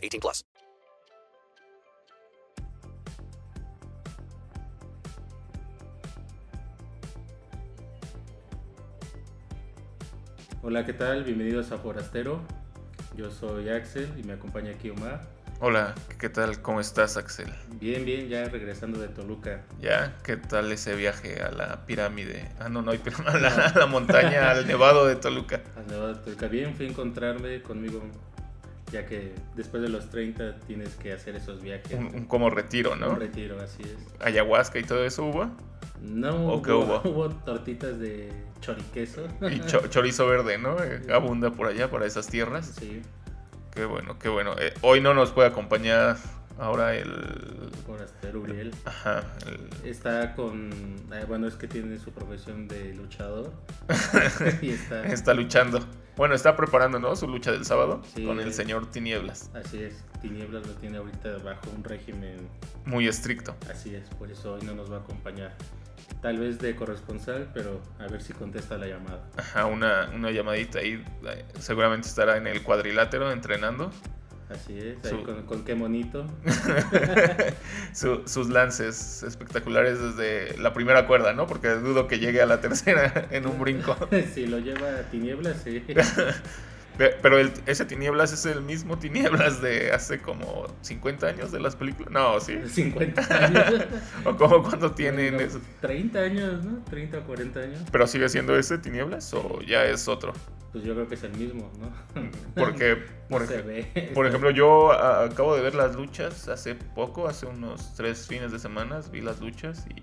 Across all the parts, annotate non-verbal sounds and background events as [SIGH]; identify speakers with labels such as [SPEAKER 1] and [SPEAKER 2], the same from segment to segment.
[SPEAKER 1] 18 plus.
[SPEAKER 2] Hola, ¿qué tal? Bienvenidos a Forastero. Yo soy Axel y me acompaña aquí Omar.
[SPEAKER 3] Hola, ¿qué tal? ¿Cómo estás, Axel?
[SPEAKER 2] Bien, bien, ya regresando de Toluca.
[SPEAKER 3] ¿Ya? ¿Qué tal ese viaje a la pirámide? Ah, no, no, a la, a la montaña, al [LAUGHS] nevado de Toluca.
[SPEAKER 2] Al Nevado de Toluca. Bien, fui a encontrarme conmigo, ya que después de los 30 tienes que hacer esos viajes.
[SPEAKER 3] Un, un como retiro, ¿no?
[SPEAKER 2] Un retiro, así es.
[SPEAKER 3] Ayahuasca y todo eso hubo.
[SPEAKER 2] No,
[SPEAKER 3] ¿O qué hubo? [LAUGHS]
[SPEAKER 2] hubo tortitas de choriqueso.
[SPEAKER 3] Y [LAUGHS] cho- chorizo verde, ¿no? Eh, abunda por allá, para esas tierras.
[SPEAKER 2] Sí,
[SPEAKER 3] Qué bueno, qué bueno. Eh, hoy no nos puede acompañar ahora el...
[SPEAKER 2] Forastero Uriel.
[SPEAKER 3] Ajá, el-
[SPEAKER 2] Está con. eh, bueno, es que tiene su profesión de luchador. [LAUGHS] y está.
[SPEAKER 3] Está luchando. Bueno, está preparando, ¿no? Su lucha del sábado
[SPEAKER 2] Sí.
[SPEAKER 3] con el señor Tinieblas.
[SPEAKER 2] Así es, Tinieblas lo tiene ahorita bajo un régimen
[SPEAKER 3] Muy estricto.
[SPEAKER 2] Así es, por eso hoy no nos va a acompañar. Tal vez de corresponsal, pero a ver si contesta la llamada.
[SPEAKER 3] Ajá, una, una llamadita ahí. eh, Seguramente estará en el cuadrilátero entrenando.
[SPEAKER 2] Así es, ahí
[SPEAKER 3] Su-
[SPEAKER 2] con, con qué monito. [LAUGHS]
[SPEAKER 3] Su- sus lances espectaculares desde la primera cuerda, ¿no? Porque dudo que llegue a la tercera en un brinco. [LAUGHS]
[SPEAKER 2] si lo lleva a tinieblas, sí. [LAUGHS]
[SPEAKER 3] Pe- Pero el- ese Tinieblas es el mismo Tinieblas de hace como 50 años de las películas. No, sí. [LAUGHS]
[SPEAKER 2] 50 [LAUGHS] años.
[SPEAKER 3] O como cuando tienen
[SPEAKER 2] No,
[SPEAKER 3] eso.
[SPEAKER 2] 30 años, ¿no? 30 o 40 años.
[SPEAKER 3] Pero sigue siendo ese Tinieblas o ya es otro.
[SPEAKER 2] Pues yo creo que es el mismo, ¿no? [LAUGHS]
[SPEAKER 3] Porque,
[SPEAKER 2] No
[SPEAKER 3] por,
[SPEAKER 2] se ve.
[SPEAKER 3] por ejemplo, yo a- acabo de ver las luchas hace poco, hace unos tres fines de semana, vi las luchas y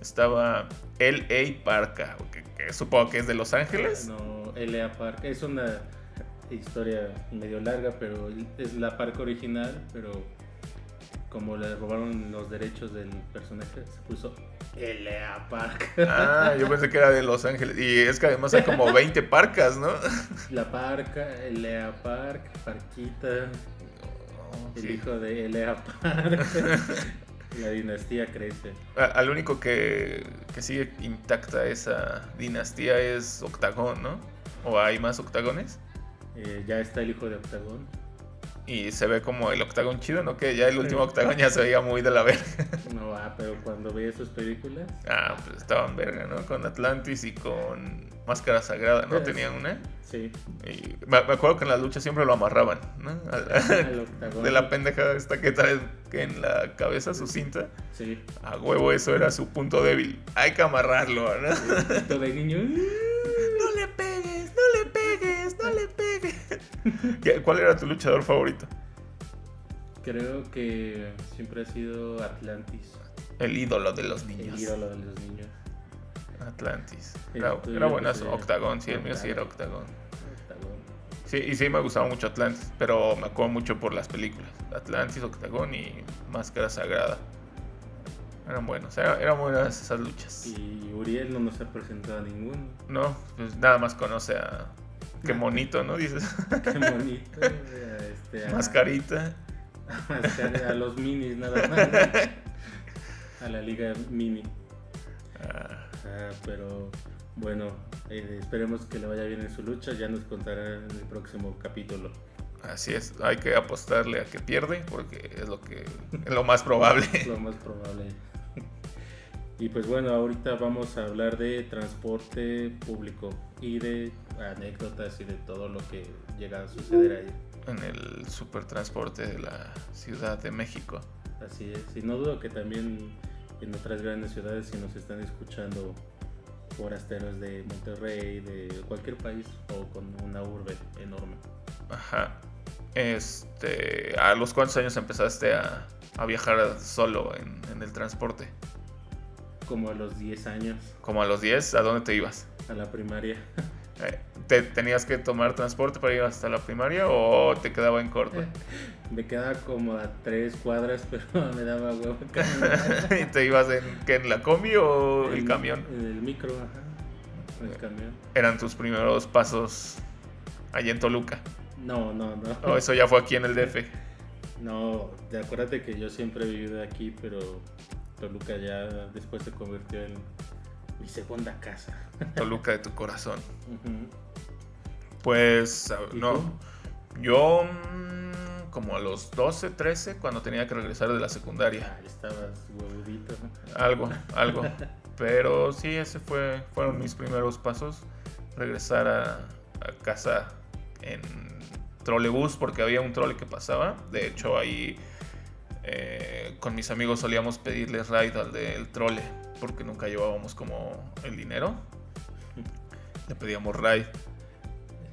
[SPEAKER 3] estaba L.A. Parka, que, que supongo que es de Los Ángeles.
[SPEAKER 2] No, L.A. Park. Es una historia medio larga, pero es la parca original, pero como le robaron los derechos del personaje, se puso L.A. Park.
[SPEAKER 3] Ah, yo pensé que era de Los Ángeles. Y es que además hay como 20 parcas, ¿no?
[SPEAKER 2] La parca, L.A. Park, Parquita, el
[SPEAKER 3] Sí.
[SPEAKER 2] hijo de L.A. Park. La dinastía crece.
[SPEAKER 3] A- Al único que, que sigue intacta esa dinastía es Octagón, ¿no? ¿O hay más octagones?
[SPEAKER 2] Eh, ya está el hijo de Octagón.
[SPEAKER 3] Y se ve como el octagón chido, ¿no? Que ya el último octagón ya se veía muy de la verga.
[SPEAKER 2] No, ah, pero cuando veía sus películas,
[SPEAKER 3] Ah, pues estaban verga, ¿no? Con Atlantis y con Máscara Sagrada, ¿no?
[SPEAKER 2] Sí.
[SPEAKER 3] Tenían una.
[SPEAKER 2] sí,
[SPEAKER 3] Y me, acuerdo que en la lucha siempre lo amarraban, ¿no? Al- [LAUGHS]
[SPEAKER 2] Octagón.
[SPEAKER 3] de la pendejada esta que trae en la cabeza su cinta.
[SPEAKER 2] Sí.
[SPEAKER 3] A huevo, eso era su punto débil. Hay que amarrarlo, ¿no?
[SPEAKER 2] Todo de niño.
[SPEAKER 3] ¿Cuál era tu luchador favorito?
[SPEAKER 2] Creo que siempre ha sido Atlantis.
[SPEAKER 3] El ídolo de los
[SPEAKER 2] El
[SPEAKER 3] niños.
[SPEAKER 2] ídolo de los niños.
[SPEAKER 3] Atlantis.
[SPEAKER 2] El
[SPEAKER 3] Era, era
[SPEAKER 2] pues,
[SPEAKER 3] buenazo.
[SPEAKER 2] sería
[SPEAKER 3] Octagón, sí, el mío sí era.
[SPEAKER 2] Octagón.
[SPEAKER 3] Sí, y sí me gustaba mucho Atlantis, pero me acuerdo mucho por las películas. Atlantis, Octagón y Máscara Sagrada. Eran buenos, era- eran buenas esas luchas.
[SPEAKER 2] Y Uriel no nos ha presentado a ninguno.
[SPEAKER 3] No, pues nada más conoce a... Qué monito, ¿no? Dices. [LAUGHS]
[SPEAKER 2] Qué bonito. [LAUGHS] este, a-
[SPEAKER 3] Mascarita. [LAUGHS]
[SPEAKER 2] a mascar- a los minis nada más. A la liga mini.
[SPEAKER 3] Ah,
[SPEAKER 2] Ah, pero bueno, eh, esperemos que le vaya bien en su lucha. Ya nos contará en el próximo capítulo.
[SPEAKER 3] así es, hay que apostarle a que pierde porque es lo que es lo más probable.
[SPEAKER 2] Lo más probable. Y pues bueno, ahorita vamos a hablar de transporte público y de anécdotas y de todo lo que llega a suceder ahí.
[SPEAKER 3] en el supertransporte de la Ciudad de México.
[SPEAKER 2] Así es. Y no dudo que también en otras grandes ciudades, si nos están escuchando forasteros de Monterrey, de cualquier país o con una urbe enorme.
[SPEAKER 3] Ajá. Este, ¿a los cuántos años empezaste a, a viajar solo en, en el transporte?
[SPEAKER 2] Como a los 10 años
[SPEAKER 3] Como a los 10, ¿a dónde te ibas?
[SPEAKER 2] a la primaria.
[SPEAKER 3] Eh, ¿Te tenías que tomar transporte para ir hasta la primaria o te quedaba en corto? [LAUGHS]
[SPEAKER 2] Me quedaba como a tres cuadras, [LAUGHS] pero me daba huevo. [LAUGHS]
[SPEAKER 3] ¿Y te ibas en, qué, en la combi o el
[SPEAKER 2] En-
[SPEAKER 3] camión?
[SPEAKER 2] En el micro, ajá. En el camión.
[SPEAKER 3] Eran tus primeros pasos allá en Toluca.
[SPEAKER 2] No, no, no.
[SPEAKER 3] O eso ya fue aquí en el DF.
[SPEAKER 2] No, acuérdate que yo siempre he vivido aquí, pero Toluca ya después se convirtió en mi segunda casa.
[SPEAKER 3] Toluca de tu corazón. Pues
[SPEAKER 2] ¿Y
[SPEAKER 3] no.
[SPEAKER 2] tú?
[SPEAKER 3] Yo mm, como a los 12, 13, cuando tenía que regresar de la secundaria.
[SPEAKER 2] Ah, estabas huevudito.
[SPEAKER 3] Algo, algo. [LAUGHS] Pero sí, ese fue, fueron mis primeros pasos. Regresar a, a casa en trolebús porque había un trole que pasaba. De hecho, ahí eh, con mis amigos solíamos pedirles ride al del trole porque nunca llevábamos como el dinero. Le pedíamos ride.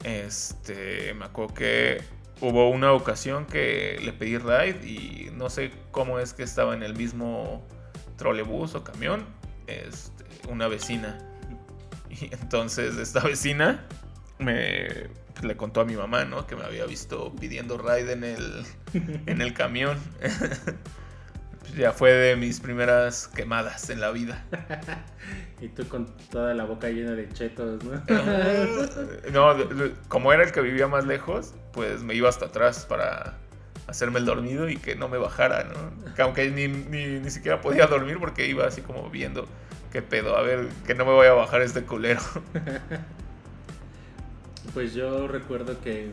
[SPEAKER 3] Este, me acuerdo que hubo una ocasión que le pedí ride y no sé cómo es que estaba en el mismo trolebús o camión, este, una vecina. [LAUGHS] Y entonces esta vecina me pues, le contó a mi mamá, ¿no? Que me había visto pidiendo ride en el, en el camión. [LAUGHS] Pues ya fue de mis primeras quemadas en la vida. [LAUGHS]
[SPEAKER 2] Y tú con toda la boca llena de chetos, ¿no? [LAUGHS]
[SPEAKER 3] No, de- de- como era el que vivía más lejos, pues me iba hasta atrás para hacerme el dormido y que no me bajara, ¿no? Que Aunque ni, ni, ni siquiera podía dormir porque iba así como viendo qué pedo, a ver, que no me voy a bajar este culero.
[SPEAKER 2] Pues yo recuerdo que,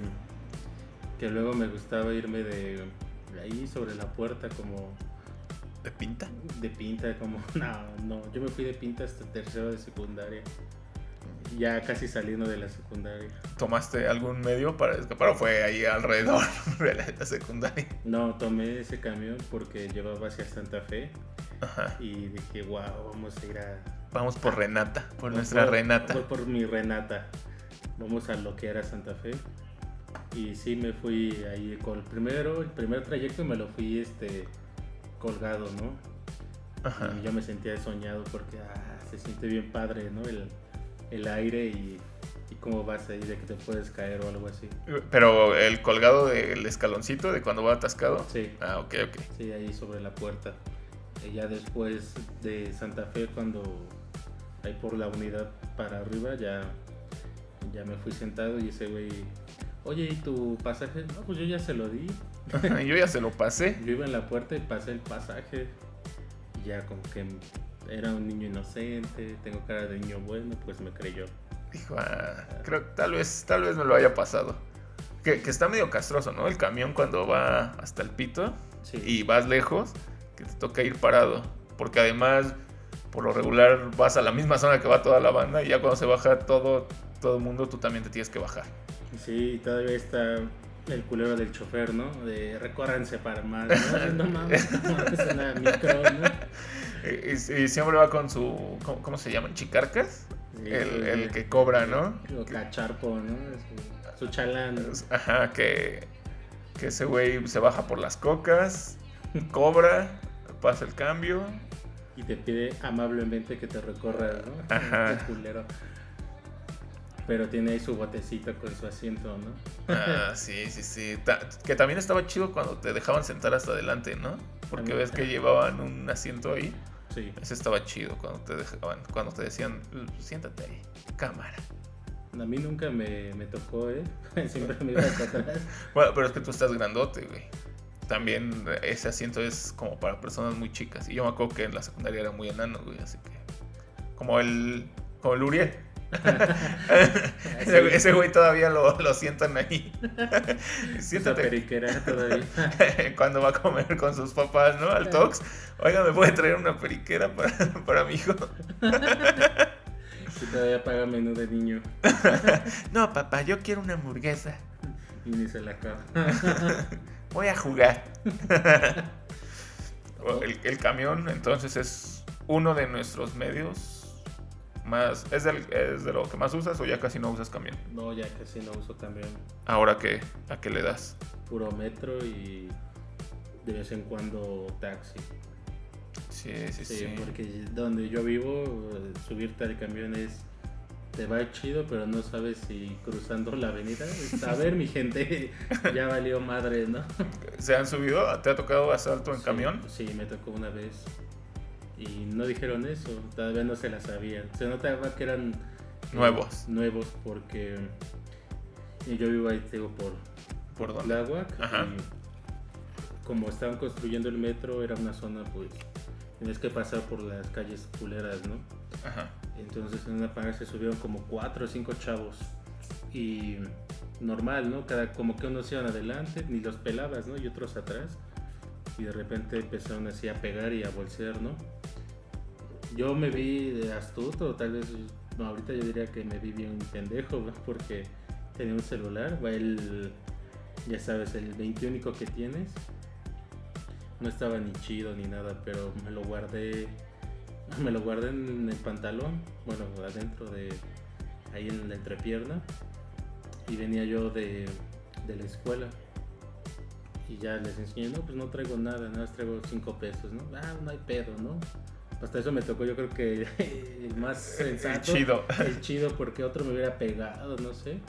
[SPEAKER 2] que luego me gustaba irme de de ahí sobre la puerta como
[SPEAKER 3] ¿De pinta?
[SPEAKER 2] de pinta, como [LAUGHS] no, no, yo me fui de pinta hasta tercero de secundaria. Ya casi saliendo de la secundaria.
[SPEAKER 3] ¿Tomaste algún medio para escapar o fue ahí alrededor [LAUGHS] de la, la secundaria?
[SPEAKER 2] No, tomé ese camión porque llevaba hacia Santa Fe
[SPEAKER 3] Ajá.
[SPEAKER 2] y dije, wow, vamos a ir a...
[SPEAKER 3] Vamos por Renata, por nuestra Renata.
[SPEAKER 2] por mi Renata. Vamos a lo que era Santa Fe. Y sí, me fui ahí con el primero, el primer trayecto me lo fui este colgado, ¿no?
[SPEAKER 3] Ajá.
[SPEAKER 2] Y yo me sentía soñado porque ah, se siente bien padre, ¿no? El, el aire y, y cómo vas ahí de que te puedes caer o algo así.
[SPEAKER 3] Pero el colgado del escaloncito de cuando va atascado.
[SPEAKER 2] Sí,
[SPEAKER 3] Ah, ok, ok.
[SPEAKER 2] sí, ahí sobre la puerta. Y ya después de Santa Fe, cuando ahí por la unidad para arriba, ya, ya me fui sentado y ese güey, oye, ¿y tu pasaje? No, pues yo ya se lo di. [LAUGHS]
[SPEAKER 3] Yo ya se lo pasé.
[SPEAKER 2] Yo iba en la puerta y pasé el pasaje. Y ya como que era un niño inocente, tengo cara de niño bueno, pues me creyó.
[SPEAKER 3] Dijo, ah, creo que tal vez, tal vez me lo haya pasado. Que, que está medio castroso, ¿no? El camión cuando va hasta el pito
[SPEAKER 2] Sí.
[SPEAKER 3] y vas lejos, que te toca ir parado. Porque además, por lo regular, vas a la misma zona que va toda la banda y ya cuando se baja todo, todo el mundo, tú también te tienes que bajar.
[SPEAKER 2] Sí, todavía está el culero del chofer, ¿no? De recórranse para más, ¿no? [LAUGHS] No mames, no mames, en la micro, ¿no?
[SPEAKER 3] Y, y- y siempre va con su, ¿cómo, cómo se llaman? ¿Chicarcas?
[SPEAKER 2] Sí,
[SPEAKER 3] el, que cobra, ¿no?
[SPEAKER 2] O cacharpo, ¿no? Su, su chalán. ¿no?
[SPEAKER 3] Ajá, que, que ese güey se baja por las cocas, cobra, pasa el cambio.
[SPEAKER 2] Y te pide amablemente que te recorras, ¿no?
[SPEAKER 3] Ajá.
[SPEAKER 2] Este culero. Pero tiene ahí su botecito con su asiento, ¿no?
[SPEAKER 3] Ah, sí, sí, sí. Ta- que también estaba chido cuando te dejaban sentar hasta adelante, ¿no? Porque ves que llevaban un asiento ahí.
[SPEAKER 2] Sí.
[SPEAKER 3] Ese estaba chido cuando te dejaban, cuando te decían, siéntate ahí, cámara.
[SPEAKER 2] A mí nunca me, me tocó, ¿eh? [LAUGHS] Siempre me iba hasta [LAUGHS] atrás.
[SPEAKER 3] Bueno, pero es que tú estás grandote, güey. También ese asiento es como para personas muy chicas. Y yo me acuerdo que en la secundaria era muy enano, güey. Así que. Como el. Como el Uriel. Ese, güey- ese güey todavía lo, lo sientan ahí. [LAUGHS] Siéntate
[SPEAKER 2] periquera todavía. [LAUGHS]
[SPEAKER 3] cuando va a comer con sus papás, ¿no? Al Tox. Oiga, ¿me puede traer una periquera para, para mi hijo?
[SPEAKER 2] Y todavía paga menú de niño. [LAUGHS]
[SPEAKER 3] No, papá, yo quiero una hamburguesa.
[SPEAKER 2] Y ni se la acaba.
[SPEAKER 3] Voy a jugar. el, el camión, entonces, es uno de nuestros medios más. ¿es, del- ¿Es de lo que más usas o ya casi no usas camión?
[SPEAKER 2] No, ya casi no uso camión.
[SPEAKER 3] Ahora que, ¿a qué le das?
[SPEAKER 2] Puro metro y de vez en cuando taxi.
[SPEAKER 3] Sí, sí,
[SPEAKER 2] Sí,
[SPEAKER 3] sí.
[SPEAKER 2] porque donde yo vivo, subirte al camión es te va chido, pero no sabes si cruzando la avenida. A ver, mi [LAUGHS] gente, [LAUGHS] ya valió madre, ¿no?
[SPEAKER 3] ¿Se han subido? ¿Te ha tocado asalto en
[SPEAKER 2] Sí,
[SPEAKER 3] camión?
[SPEAKER 2] Sí, me tocó una vez. Y no dijeron eso, todavía no se la sabían. Se notaba que eran eh,
[SPEAKER 3] Nuevos.
[SPEAKER 2] nuevos porque yo vivo ahí, digo, por
[SPEAKER 3] ¿Por?
[SPEAKER 2] Tláhuac.
[SPEAKER 3] Ajá.
[SPEAKER 2] Y como estaban construyendo el metro, era una zona, pues, tenías que pasar por las calles culeras, ¿no?
[SPEAKER 3] Ajá.
[SPEAKER 2] Entonces en una parada se subieron como cuatro o cinco chavos. Y normal, ¿no? Cada, como que unos iban adelante, ni los pelabas, ¿no? Y otros atrás. Y de repente empezaron así a pegar y a bolsear, ¿no? Yo me vi de astuto, tal vez, ahorita yo diría que me vi bien pendejo. Porque tenía un celular, el, ya sabes, el 21 que tienes. No estaba ni chido ni nada, pero me lo guardé me lo guardé en el pantalón, bueno, adentro de ahí en la entrepierna. Y venía yo de, de la escuela. Y ya les enseñé, no, pues no traigo nada, nada más traigo cinco pesos, ¿no? Ah, no hay pedo, ¿no? Hasta eso me tocó, yo creo que [LAUGHS] el más sensato.
[SPEAKER 3] chido.
[SPEAKER 2] El chido, porque otro me hubiera pegado, no sé.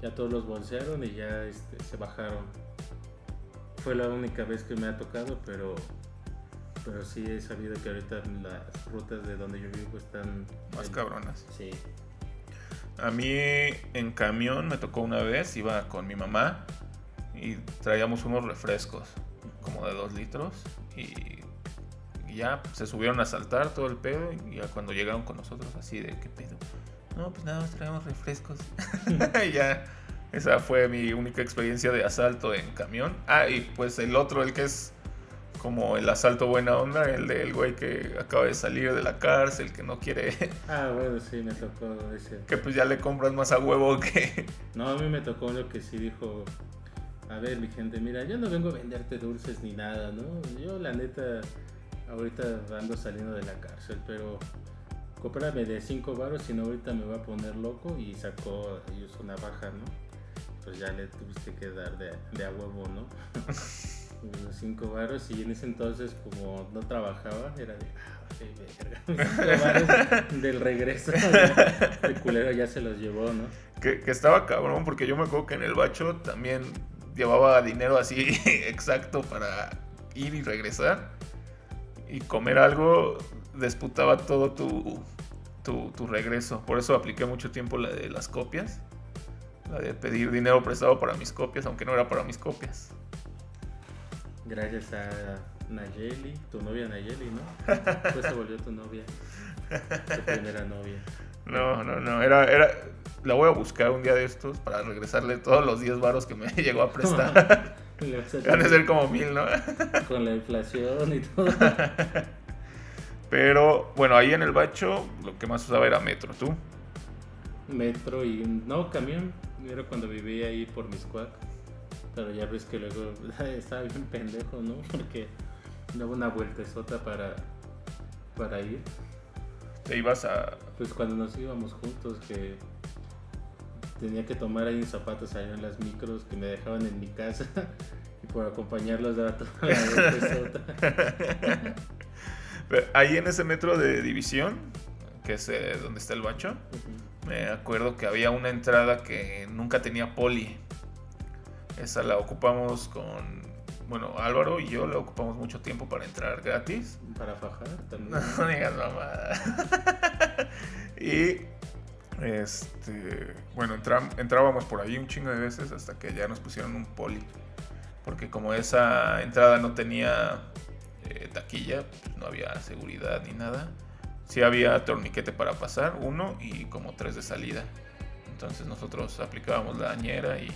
[SPEAKER 2] Ya todos los bolsearon y ya este, se bajaron. Fue la única vez que me ha tocado, pero pero sí he sabido que ahorita las rutas de donde yo vivo están
[SPEAKER 3] Más
[SPEAKER 2] el-
[SPEAKER 3] cabronas.
[SPEAKER 2] Sí.
[SPEAKER 3] A mí en camión me tocó una vez, iba con mi mamá y traíamos unos refrescos como de dos litros y, y ya se subieron a saltar todo el pedo y ya cuando llegaron con nosotros así de qué pedo. No, pues nada más traemos refrescos. [LAUGHS] y ya, esa fue mi única experiencia de asalto en camión. Ah, y pues el otro, el que es como el asalto buena onda, el del güey que acaba de salir de la cárcel, que no quiere, [LAUGHS]
[SPEAKER 2] Ah, bueno, sí, me tocó ese.
[SPEAKER 3] que pues ya le compras más a huevo que... [LAUGHS]
[SPEAKER 2] No, a mí me tocó uno que sí dijo, a ver, mi gente, mira, yo no vengo a venderte dulces ni nada, ¿no? Yo la neta, ahorita ando saliendo de la cárcel, pero cómprame de 5 baros, si no ahorita me va a poner loco y sacó ellos una baja, ¿no? Pues ya le tuviste que dar de, de a huevo, ¿no? Unos 5 baros y en ese entonces como no trabajaba, era de, ah, vale, verga, [LAUGHS] 5 baros del regreso, el culero ya se los llevó, ¿no?
[SPEAKER 3] Que, que estaba cabrón, porque yo me acuerdo que en el bacho también llevaba dinero así [LAUGHS] exacto para ir y regresar. Y comer algo disputaba todo tu, tu, tu regreso. Por eso apliqué mucho tiempo la de las copias. La de pedir dinero prestado para mis copias, aunque no era para mis copias.
[SPEAKER 2] Gracias a Nayeli, tu novia Nayeli, ¿no? [LAUGHS] Pues se volvió tu novia. Tu primera novia.
[SPEAKER 3] No, no, no. Era, era, la voy a buscar un día de estos para regresarle todos los 10 varos que me [LAUGHS] llegó a prestar. [LAUGHS] Van a ser como mil, ¿no? [LAUGHS]
[SPEAKER 2] Con la inflación y todo. [LAUGHS]
[SPEAKER 3] Pero bueno, ahí en el bacho lo que más usaba era metro. ¿Tú?
[SPEAKER 2] Metro y. No, camión. Era cuando vivía ahí por Miscuac. Pero ya ves que luego [LAUGHS] estaba bien pendejo, ¿no? Porque daba una vueltezota para, para ir.
[SPEAKER 3] Te ibas a...
[SPEAKER 2] Pues cuando nos íbamos juntos, que tenía que tomar ahí zapatos allá en las micros que me dejaban en mi casa. [LAUGHS] Y por acompañarlos daba toda la [LAUGHS]
[SPEAKER 3] Ahí en ese metro de división, que es eh, donde está el bacho, me acuerdo que había una entrada que nunca tenía poli. Esa la ocupamos con... Bueno, Álvaro y yo la ocupamos mucho tiempo para entrar gratis.
[SPEAKER 2] Para fajar también. [LAUGHS]
[SPEAKER 3] No digas mamada. y este, bueno, entrábamos por ahí un chingo de veces hasta que ya nos pusieron un poli. Porque como esa entrada no tenía eh, taquilla, pues no había seguridad ni nada. Sí había torniquete para pasar, uno y como tres de salida. Entonces nosotros aplicábamos la dañera y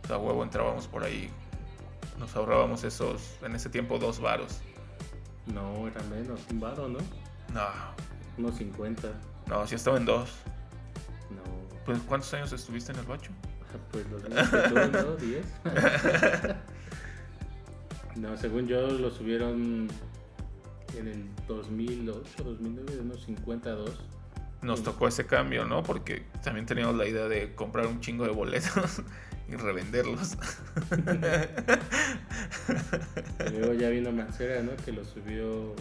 [SPEAKER 3] pues, a huevo entrábamos por ahí. Nos ahorrábamos esos, en ese tiempo, dos varos.
[SPEAKER 2] No, era menos. Un varo, ¿no?
[SPEAKER 3] No,
[SPEAKER 2] Unos 50.
[SPEAKER 3] no, sí estaba en dos. Pues, ¿cuántos años estuviste en el bacho?
[SPEAKER 2] Pues los mismos que tú, ¿no? [LAUGHS] 10. [LAUGHS] No, según yo lo subieron en el 2008, 2009, de unos 52.
[SPEAKER 3] Nos tocó ese cambio, ¿no? Porque también teníamos la idea de comprar un chingo de boletos [LAUGHS] y revenderlos.
[SPEAKER 2] Y luego ya vino Mancera, ¿no? Que lo subió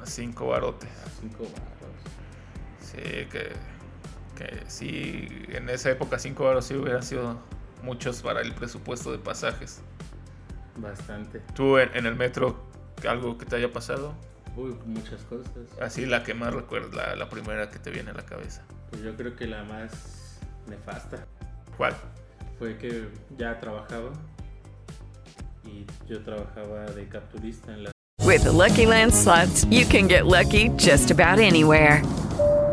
[SPEAKER 3] A Cinco barotes.
[SPEAKER 2] a 5 baros.
[SPEAKER 3] Sí, que Que sí, en esa época 5 euros sí hubieran sido muchos para el presupuesto de pasajes.
[SPEAKER 2] Bastante.
[SPEAKER 3] ¿Tú en, en el metro algo que te haya pasado?
[SPEAKER 2] Uy, muchas cosas.
[SPEAKER 3] Así la que más recuerdas, la, la primera que te viene a la cabeza.
[SPEAKER 2] Pues yo creo que la más nefasta
[SPEAKER 3] ¿Cuál?
[SPEAKER 2] fue que ya trabajaba y yo trabajaba de capturista en la
[SPEAKER 4] With the Lucky Land slots, you can get lucky just about anywhere.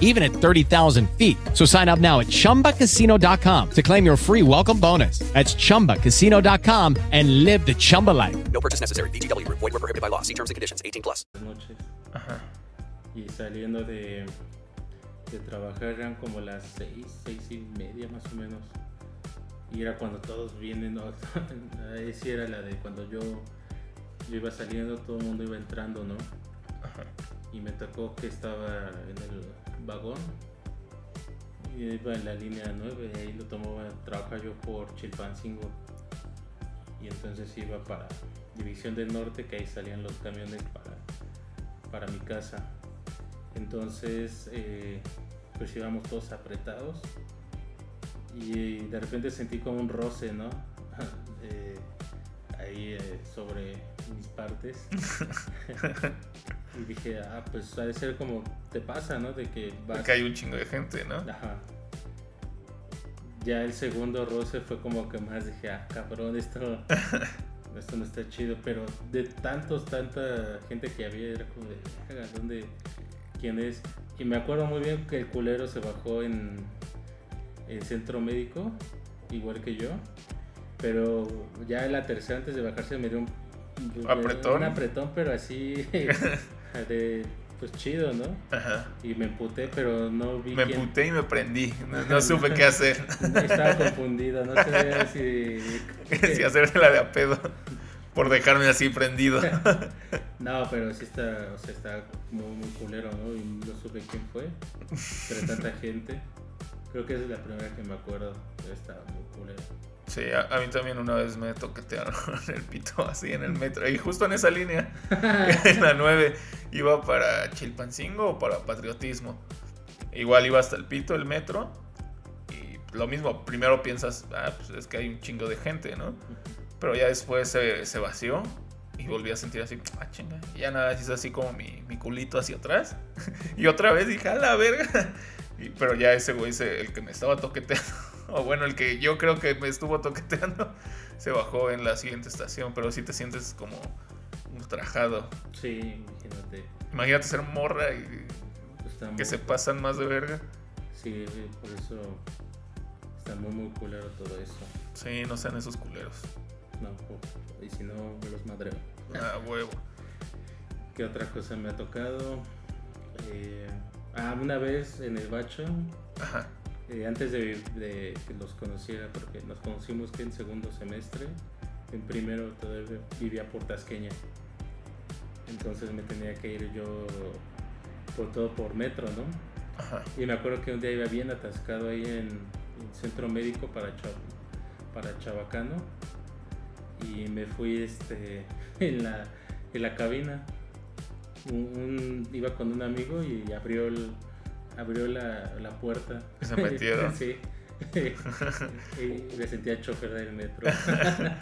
[SPEAKER 5] even at 30,000 feet. So sign up now at chumbacasino.com to claim your free welcome bonus. That's chumbacasino.com and live the Chumba life.
[SPEAKER 1] No purchase necessary. VGW Group. Void were prohibited by law. See terms and conditions. 18 plus.
[SPEAKER 2] noches
[SPEAKER 3] Ajá.
[SPEAKER 2] y saliendo de, de trabajar eran como las seis, seis y media más o menos. Y era cuando todos vienen, ¿no? [LAUGHS] ahí sí era la de cuando yo, yo iba saliendo, todo el mundo iba entrando, ¿no? Y me tocó que estaba en el vagón. Y iba en la línea 9, y ahí lo tomaba, trabajaba yo por Chilpancingo. Y entonces iba para División del Norte, que ahí salían los camiones para, para mi casa. Entonces, eh, pues íbamos todos apretados. Y de repente sentí como un roce, ¿no? [LAUGHS] Eh, ahí eh, sobre mis partes. [LAUGHS] [LAUGHS] y dije, ah, pues ha de ser como te pasa, ¿no? De que vas.
[SPEAKER 3] Porque hay un chingo de gente, ¿no?
[SPEAKER 2] Ajá. Ya el segundo roce fue como que más dije, ah, cabrón, esto, [LAUGHS] esto no está chido. Pero de tantos, tanta gente que había, era como de, "Verga, ¿dónde? ¿Quién es? Y me acuerdo muy bien que el culero se bajó en el centro médico, igual que yo. Pero ya en la tercera, antes de bajarse, me dio un,
[SPEAKER 3] Apretón.
[SPEAKER 2] un apretón, pero así, [LAUGHS] de, pues chido, ¿no?
[SPEAKER 3] Ajá.
[SPEAKER 2] Y me emputé, pero no vi
[SPEAKER 3] Me
[SPEAKER 2] quién-
[SPEAKER 3] emputé y me prendí. No, no [LAUGHS] supe qué hacer.
[SPEAKER 2] Estaba confundido, no sabía si... [LAUGHS]
[SPEAKER 3] si hacerme la de a pedo. Por dejarme así prendido.
[SPEAKER 2] No, pero sí está, o sea, está muy, muy culero, ¿no? Y no supe quién fue, pero tanta gente. Creo que esa es la primera que me acuerdo, pero está muy culero.
[SPEAKER 3] Sí, a, a mí también una vez me toquetearon [LAUGHS] el pito así en el metro. Y justo en esa línea, [LAUGHS] en la 9, iba para Chilpancingo o para Patriotismo. Igual iba hasta el pito el metro. Y lo mismo, primero piensas, ah, pues es que hay un chingo de gente, ¿no? Pero ya después se, se vació y volví a sentir así, ah, chinga. Y ya nada, hice así como mi, mi culito hacia atrás. [LAUGHS] y otra vez dije, a la verga. Y- pero ya ese güey, se- el que me estaba toqueteando, [LAUGHS] o bueno, el que yo creo que me estuvo toqueteando, [LAUGHS] se bajó en la siguiente estación. Pero sí te sientes como ultrajado.
[SPEAKER 2] Sí, imagínate.
[SPEAKER 3] Imagínate ser morra y
[SPEAKER 2] Está
[SPEAKER 3] que
[SPEAKER 2] muy-
[SPEAKER 3] se pasan más de verga.
[SPEAKER 2] Sí, por eso está muy, muy culero todo eso.
[SPEAKER 3] Sí, no sean esos culeros.
[SPEAKER 2] No, y si no, me los madreo.
[SPEAKER 3] Ah, huevo.
[SPEAKER 2] ¿Qué otra cosa me ha tocado? Eh, ah, una vez en el bacho,
[SPEAKER 3] Ajá.
[SPEAKER 2] Eh, antes de, de que los conociera, porque nos conocimos que en segundo semestre, en primero todavía vivía por Tasqueña. Entonces me tenía que ir yo por todo por metro, ¿no?
[SPEAKER 3] Ajá.
[SPEAKER 2] Y me acuerdo que un día iba bien atascado ahí en el centro médico para, Chav- para Chabacano y me fui este, [LAUGHS] en, la, en la cabina. Un- un- iba con un amigo y abrió, el- abrió la, la puerta.
[SPEAKER 3] Y se metieron. [LAUGHS]
[SPEAKER 2] sí. [LAUGHS] y me sentía chofer del metro. [LAUGHS]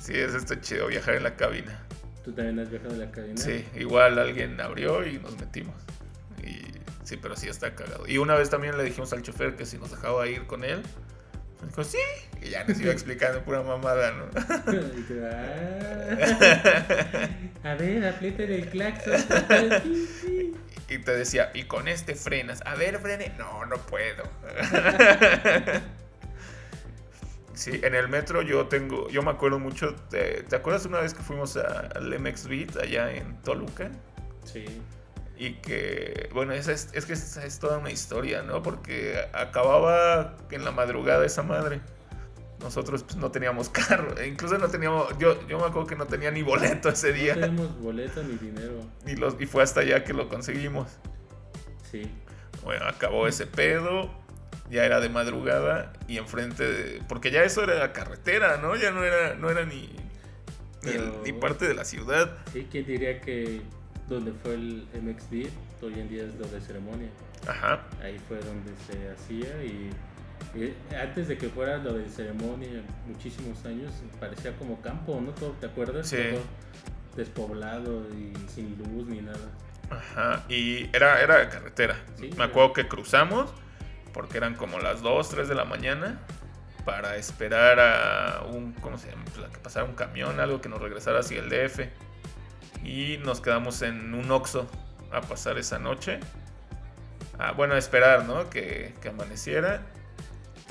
[SPEAKER 3] Sí, es esto chido, viajar en la cabina.
[SPEAKER 2] ¿Tú también has viajado en la cabina?
[SPEAKER 3] Sí, igual alguien abrió y nos metimos. Y sí, pero sí está cagado. Y una vez también le dijimos al chofer que si nos dejaba ir con él. Dijo, sí. Y ya nos iba explicando pura mamada, ¿no?
[SPEAKER 2] Y tú, "Ah". A ver, aprieten el claxon.
[SPEAKER 3] Y te decía, y con este frenas. A ver, frene. No, no puedo. [LAUGHS] Sí, en el metro yo tengo, yo me acuerdo mucho, ¿te, ¿te acuerdas una vez que fuimos a- al MX Beat allá en Toluca?
[SPEAKER 2] Sí.
[SPEAKER 3] Y que, bueno, esa es, es que esa es toda una historia, ¿no? Porque acababa en la madrugada esa madre. Nosotros pues, no teníamos [LAUGHS] carro, e incluso no teníamos, yo, yo me acuerdo que no tenía ni boleto ese
[SPEAKER 2] No
[SPEAKER 3] día.
[SPEAKER 2] tenemos boleto ni dinero.
[SPEAKER 3] Y, los, y fue hasta allá que lo conseguimos.
[SPEAKER 2] Sí.
[SPEAKER 3] Bueno, acabó ese pedo, ya era de madrugada y enfrente de... Porque ya eso era carretera, ¿no? Ya no era, no era ni, ni, el-
[SPEAKER 2] Pero-
[SPEAKER 3] ni parte de la ciudad.
[SPEAKER 2] Sí, ¿quién diría que donde fue el MXB hoy en día es lo de ceremonia?
[SPEAKER 3] Ajá.
[SPEAKER 2] Ahí fue donde se hacía y, antes de que fuera lo de ceremonia, muchísimos años, parecía como campo, ¿no? Todo, ¿Te acuerdas?
[SPEAKER 3] Sí.
[SPEAKER 2] Todo despoblado y sin luz ni nada.
[SPEAKER 3] Ajá, y era, era carretera.
[SPEAKER 2] Sí,
[SPEAKER 3] Me acuerdo que cruzamos porque eran como las 2, 3 de la mañana para esperar a un, ¿cómo se llama? Pues, a que pasara un camión, algo que nos regresara hacia el DF. Y nos quedamos en un Oxxo a pasar esa noche. Ah, bueno, a esperar, ¿no? Que, que amaneciera.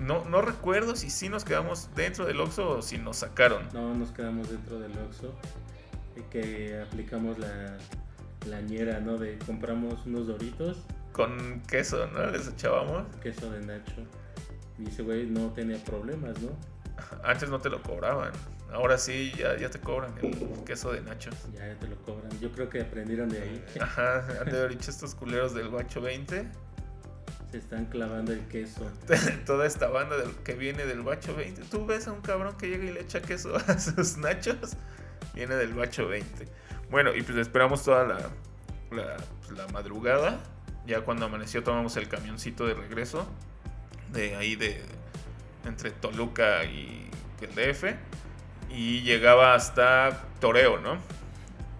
[SPEAKER 3] No, no recuerdo si sí nos quedamos dentro del Oxxo o si nos sacaron.
[SPEAKER 2] No, nos quedamos dentro del Oxxo y que aplicamos la, la ñera, ¿no? De compramos unos doritos,
[SPEAKER 3] Con queso, ¿no? Les echábamos.
[SPEAKER 2] queso de Nacho. Y ese güey no tenía problemas, ¿no?
[SPEAKER 3] Antes no te lo cobraban. Ahora sí, ya, ya te cobran el queso de Nacho.
[SPEAKER 2] Ya te lo cobran. Yo creo que aprendieron de ahí.
[SPEAKER 3] Ajá, han de haber dicho estos culeros del Guacho 20.
[SPEAKER 2] Están clavando el queso. [LAUGHS]
[SPEAKER 3] Toda esta banda que viene del Guacho 20. Tú ves a un cabrón que llega y le echa queso a [LAUGHS] sus nachos. Viene del Guacho 20. Bueno, y pues esperamos toda la, la, pues, la madrugada. Ya cuando amaneció tomamos el camioncito de regreso. De ahí de entre Toluca y el DF. Y llegaba hasta Toreo, ¿no?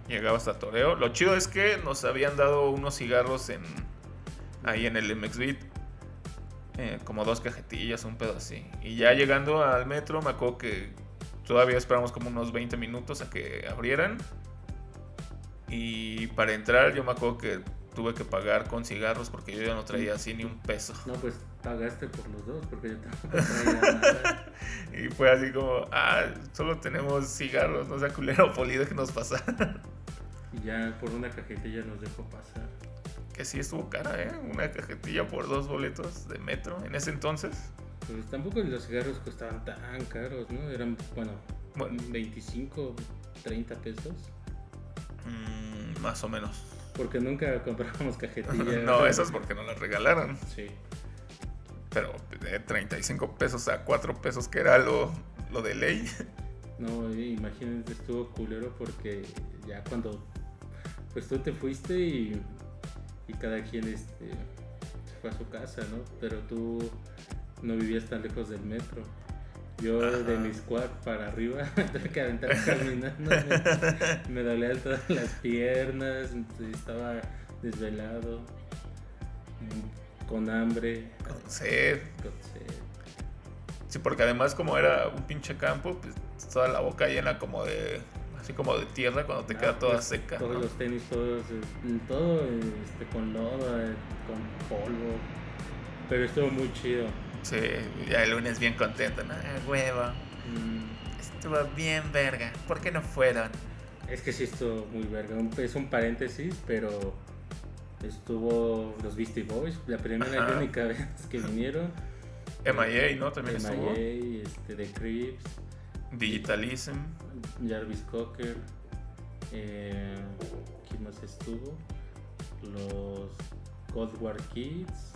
[SPEAKER 3] Llegaba hasta Toreo. Lo chido es que nos habían dado unos cigarros en ahí en el MX Beat. Eh, como dos cajetillas, un pedo así. Y ya llegando al metro, me acuerdo que todavía esperamos como unos 20 minutos a que abrieran. Y para entrar, yo me acuerdo que tuve que pagar con cigarros porque yo ya no traía así ni un peso.
[SPEAKER 2] No, pues pagaste por los dos porque yo tampoco [LAUGHS] traía nada.
[SPEAKER 3] Y fue así como, ah, solo tenemos cigarros, no sea culero [LAUGHS] polido que nos pasa.
[SPEAKER 2] Y ya por una cajetilla nos dejó pasar.
[SPEAKER 3] Que sí estuvo cara, ¿eh? Una cajetilla por dos boletos de metro en ese entonces.
[SPEAKER 2] Pues tampoco los cigarros costaban tan caros, ¿no? Eran, bueno,
[SPEAKER 3] Bueno.
[SPEAKER 2] 25, 30 pesos.
[SPEAKER 3] Mm, más o menos.
[SPEAKER 2] Porque nunca comprábamos cajetilla. [LAUGHS]
[SPEAKER 3] no, eso es porque nos las regalaron.
[SPEAKER 2] Sí.
[SPEAKER 3] Pero de 35 pesos a 4 pesos, que era lo, lo de ley. [LAUGHS]
[SPEAKER 2] No, eh, imagínate, estuvo culero porque ya cuando pues tú te fuiste y, y cada quien este, se fue a su casa, ¿no? Pero tú no vivías tan lejos del metro. Yo de
[SPEAKER 3] Ajá.
[SPEAKER 2] mi squad para arriba [LAUGHS] tuve que aventar caminando. Me, me dolían todas las piernas, estaba desvelado, con hambre,
[SPEAKER 3] Con sed.
[SPEAKER 2] con sed.
[SPEAKER 3] Sí, porque además como era un pinche campo, pues toda la boca llena como de... Así como de tierra cuando te
[SPEAKER 2] Ah,
[SPEAKER 3] queda toda
[SPEAKER 2] pues,
[SPEAKER 3] seca.
[SPEAKER 2] Todos
[SPEAKER 3] ¿no?
[SPEAKER 2] los tenis, todos, eh, todo este, con lodo, eh, con polvo. Pero estuvo muy chido.
[SPEAKER 3] Sí, ya el lunes bien contento, ¿no? Ah, huevo.
[SPEAKER 2] Mm,
[SPEAKER 3] Estuvo bien verga. ¿Por qué no fueron?
[SPEAKER 2] es que sí estuvo muy verga. Es un paréntesis, pero estuvo los Beastie Boys, la primera y única [LAUGHS] vez que vinieron.
[SPEAKER 3] MIA, ¿no? También estuvo.
[SPEAKER 2] MIA, este, The Crips,
[SPEAKER 3] Digitalism.
[SPEAKER 2] Jarvis Cocker. Eh, ¿Quién más estuvo? Los Cold War Kids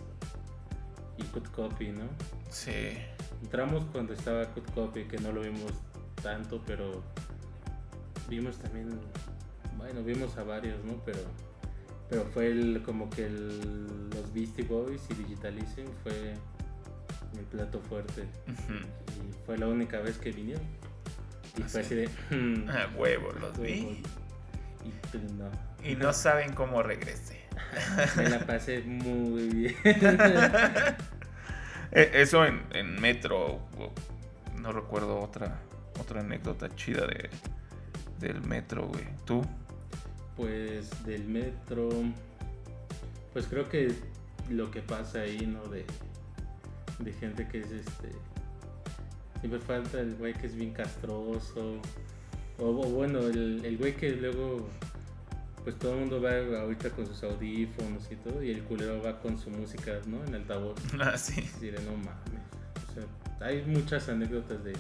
[SPEAKER 2] y Good Copy, ¿no?
[SPEAKER 3] Sí.
[SPEAKER 2] Entramos cuando estaba Good Copy, que no lo vimos tanto, pero vimos también, bueno, vimos a varios, ¿no? Pero, pero fue el, como que el- los Beastie Boys y Digitalism fue el plato fuerte. Y fue la única vez que vinieron. Y fue así de... "Hmm,
[SPEAKER 3] Ah, huevo, los vi.
[SPEAKER 2] Y pues, no,
[SPEAKER 3] Y no saben cómo regresé.
[SPEAKER 2] me la pasé muy bien. [LAUGHS]
[SPEAKER 3] Eh, Eso en, en metro. No recuerdo otra, otra anécdota chida de, del metro, güey. ¿Tú?
[SPEAKER 2] Pues del metro. Pues creo que lo que pasa ahí, ¿no? De, de gente que es este. Siempre falta el güey que es bien castroso. O, o bueno, el, el güey que luego. Pues todo el mundo va ahorita con sus audífonos y todo. Y el culero va con su música, ¿no? En altavoz. [LAUGHS]
[SPEAKER 3] Ah, sí.
[SPEAKER 2] Y diré, no mames. O sea, hay muchas anécdotas de.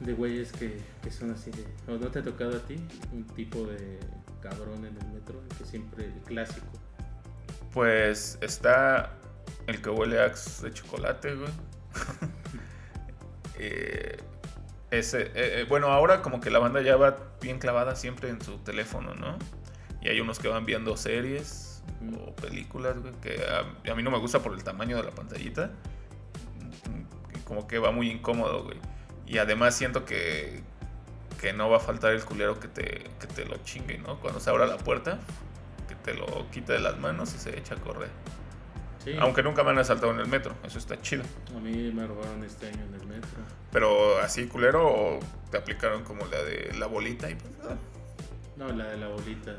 [SPEAKER 2] De güeyes que, que son así de. ¿O no te ha tocado a ti? Un tipo de cabrón en el metro, que siempre. El clásico.
[SPEAKER 3] Pues está el que huele a Axe de chocolate, güey. [LAUGHS] Eh, ese, eh, eh, bueno, ahora como que la banda ya va bien clavada siempre en su teléfono, ¿no? Y hay unos que van viendo series o películas, güey, que a, a mí no me gusta por el tamaño de la pantallita. Y Como que va muy incómodo, güey. Y además siento que, que no va a faltar el culero que te, que te lo chingue, ¿no? Cuando se abra la puerta, que te lo quite de las manos y se echa a correr.
[SPEAKER 2] Sí.
[SPEAKER 3] Aunque nunca me han asaltado en el metro, eso está chido.
[SPEAKER 2] A mí me robaron este año en el metro.
[SPEAKER 3] Pero así culero o te aplicaron como la de la bolita y pues, ah,
[SPEAKER 2] No, la de la bolita.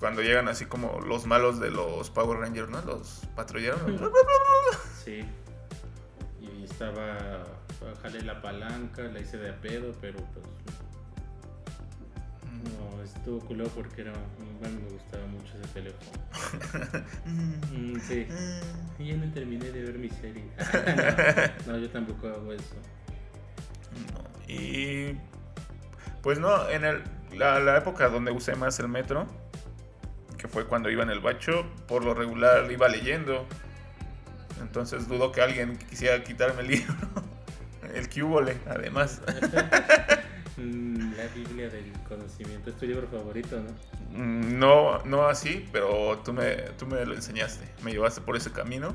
[SPEAKER 3] cuando llegan así como los malos de los Power Rangers, ¿no? Los patrulleros. [LAUGHS]
[SPEAKER 2] Sí. Y estaba. Jalé la palanca, la hice de a pedo, pero pues. No, estuvo culero porque era. Bueno, me gustaba mucho ese teléfono. [LAUGHS] Mm, sí. Y ya no terminé de ver mi serie. no, [LAUGHS] no, yo tampoco hago eso.
[SPEAKER 3] No, Y pues no, en el, la, la época donde usé más el metro, que fue cuando iba en el bacho, por lo regular iba leyendo. Entonces dudo que alguien quisiera quitarme el libro. [LAUGHS] El cubole, además.
[SPEAKER 2] La Biblia del conocimiento. Es tu libro favorito, ¿no?
[SPEAKER 3] Mm, No, no así, pero tú me, tú me lo enseñaste. Me llevaste por ese camino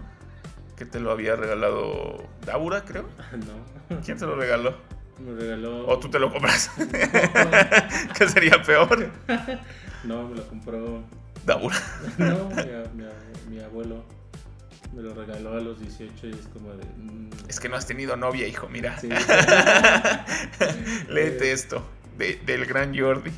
[SPEAKER 3] que te lo había regalado Daura, creo. [LAUGHS]
[SPEAKER 2] no.
[SPEAKER 3] ¿Quién te lo regaló?
[SPEAKER 2] Me regaló.
[SPEAKER 3] O tú te lo compras. [LAUGHS] [LAUGHS] ¿Qué sería peor?
[SPEAKER 2] No, me lo compró.
[SPEAKER 3] Daura.
[SPEAKER 2] No, mi, mi- mi abuelo me lo regaló a los 18 y es como de. mm,
[SPEAKER 3] Es que no has tenido novia, hijo, mira.
[SPEAKER 2] Sí, [LAUGHS]
[SPEAKER 3] Léete esto, de- del gran Jordi.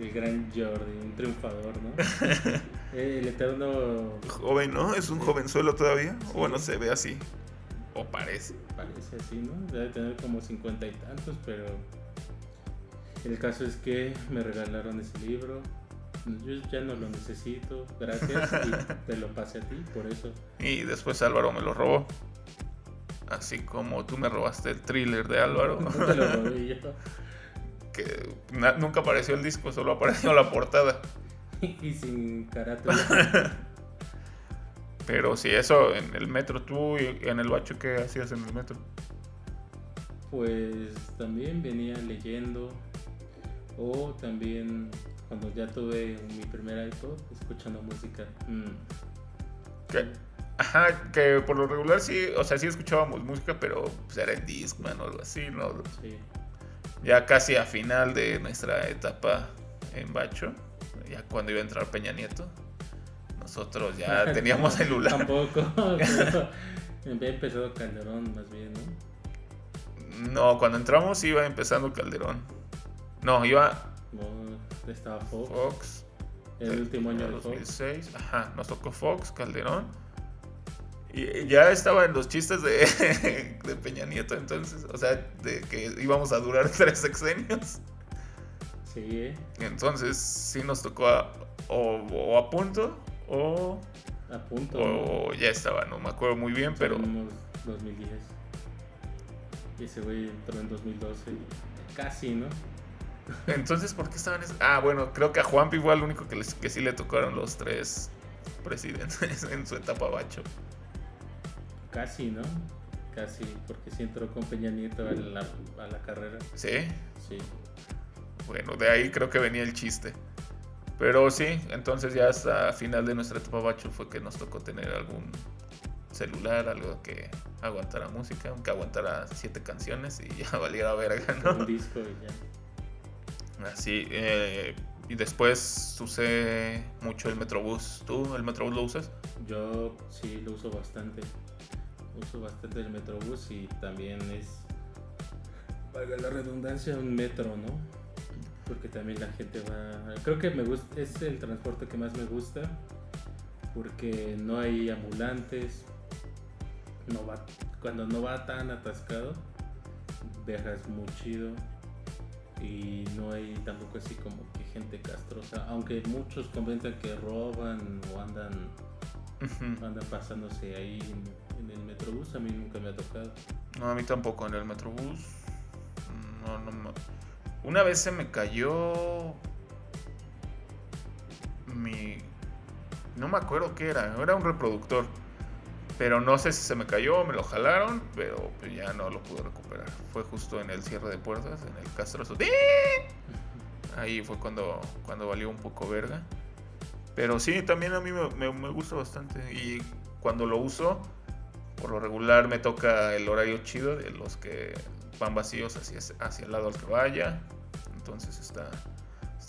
[SPEAKER 2] el gran Jordi, un triunfador, ¿no? [LAUGHS] Eh, el eterno
[SPEAKER 3] Joven, ¿no? Es un jovenzuelo todavía. O bueno, se ve así. O parece.
[SPEAKER 2] parece así, ¿no? Debe tener como cincuenta y tantos, pero. El caso es que me regalaron ese libro. [LAUGHS] Yo ya no lo necesito, gracias. Y [LAUGHS] te lo pasé a ti, por eso.
[SPEAKER 3] Y después Álvaro me lo robó. Así como tú me robaste el thriller de Álvaro. [LAUGHS]
[SPEAKER 2] No te lo robé yo.
[SPEAKER 3] que nunca apareció el disco, solo apareció la portada.
[SPEAKER 2] Y sin carátula.
[SPEAKER 3] Pero si eso en el metro, tú y en el bacho, ¿qué hacías en el metro?
[SPEAKER 2] Pues también venía leyendo o también cuando ya tuve mi primer iPod escuchando música. Mm,
[SPEAKER 3] Que, ajá, que por lo regular sí, o sea, sí escuchábamos música, pero pues era en Discman o algo así, ¿no?
[SPEAKER 2] sí.
[SPEAKER 3] Ya casi a final de nuestra etapa en Bacho, ya cuando iba a entrar Peña Nieto, nosotros ya [LAUGHS] teníamos celular.
[SPEAKER 2] Tampoco. [LAUGHS] pero Había empezado Calderón más bien, ¿no?
[SPEAKER 3] No, cuando entramos iba empezando Calderón. No, iba
[SPEAKER 2] No, estaba Fox.
[SPEAKER 3] Fox.
[SPEAKER 2] el último año de Fox.
[SPEAKER 3] 2006. Ajá, nos tocó Fox, Calderón. Y ya estaba en los chistes de, [LAUGHS] de Peña Nieto entonces. O sea, de que íbamos a durar [LAUGHS] tres sexenios.
[SPEAKER 2] Sí.
[SPEAKER 3] Entonces sí nos tocó a- o, o a punto o,
[SPEAKER 2] a punto. ¿no?
[SPEAKER 3] o ya estaba, no me acuerdo muy bien, pero
[SPEAKER 2] Salimos 2010. Y ese güey entró en 2012. Casi, ¿no?
[SPEAKER 3] Entonces ¿por qué estaban? es- Ah, bueno, creo que a Juanpi fue el único que, les- que sí le tocaron los tres presidentes [LAUGHS] en su etapa bacho.
[SPEAKER 2] Casi, ¿no? Casi, porque sí entró con Peña Nieto a la, a la carrera.
[SPEAKER 3] ¿Sí?
[SPEAKER 2] Sí.
[SPEAKER 3] Bueno, de ahí creo que venía el chiste. Pero sí, entonces ya hasta final de nuestra etapa bacho fue que nos tocó tener algún celular, algo que aguantara música, aunque aguantara siete canciones y [LAUGHS] ya valiera verga,
[SPEAKER 2] Un
[SPEAKER 3] ¿no?
[SPEAKER 2] disco y ya.
[SPEAKER 3] Así, eh, y después usé mucho el Metrobús. ¿Tú el Metrobús lo usas?
[SPEAKER 2] Yo sí lo uso bastante. Uso bastante el Metrobús y también es, valga la redundancia, un metro, ¿no? Porque también la gente va... Creo que me gusta, es el transporte que más me gusta porque no hay ambulantes. No va, cuando no va tan atascado, viajas muy chido. Y no hay tampoco así como que gente castrosa. Aunque muchos comentan que roban o andan, andan pasándose ahí en, en el metrobús. A mí nunca me ha tocado.
[SPEAKER 3] No, a mí tampoco, en el Metrobús. No, no me- Una vez se me cayó. Mi. No me acuerdo qué era, era un reproductor. Pero no sé si se me cayó, me lo jalaron, pero pues ya no lo pude recuperar. Fue justo en el cierre de puertas, en el castroso. ¡Ting! Ahí fue cuando, cuando valió un poco verga. Pero sí, también a mí me, me- me gusta bastante. Y cuando lo uso, por lo regular me toca el horario chido de los que van vacíos hacia, hacia el lado al que vaya. Entonces está,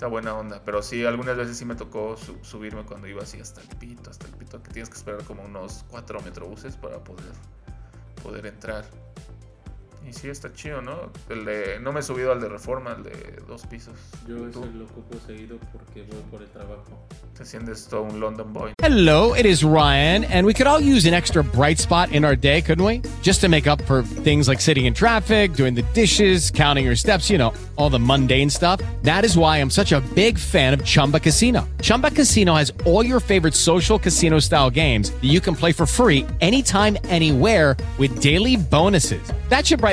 [SPEAKER 3] buena onda. Pero sí, algunas veces sí me tocó su- subirme cuando iba así hasta el pito, hasta el pito, que tienes que esperar como unos cuatro metrobuses para poder, poder entrar. Y sí, está chido, ¿no? El de, no me he subido al de reforma, al de dos pisos.
[SPEAKER 2] Yo
[SPEAKER 3] ¿Tú?
[SPEAKER 2] eso lo ocupo seguido porque voy por el trabajo.
[SPEAKER 3] Te sientes todo un London Boy.
[SPEAKER 5] Hello, it is Ryan, and we could all use an extra bright spot in our day, couldn't we? Just to make up for things like sitting in traffic, doing the dishes, counting your steps, you know, all the mundane stuff. That is why I'm such a big fan of Chumba Casino. Chumba Casino has all your favorite social casino style games that you can play for free anytime, anywhere with daily bonuses. That should brighten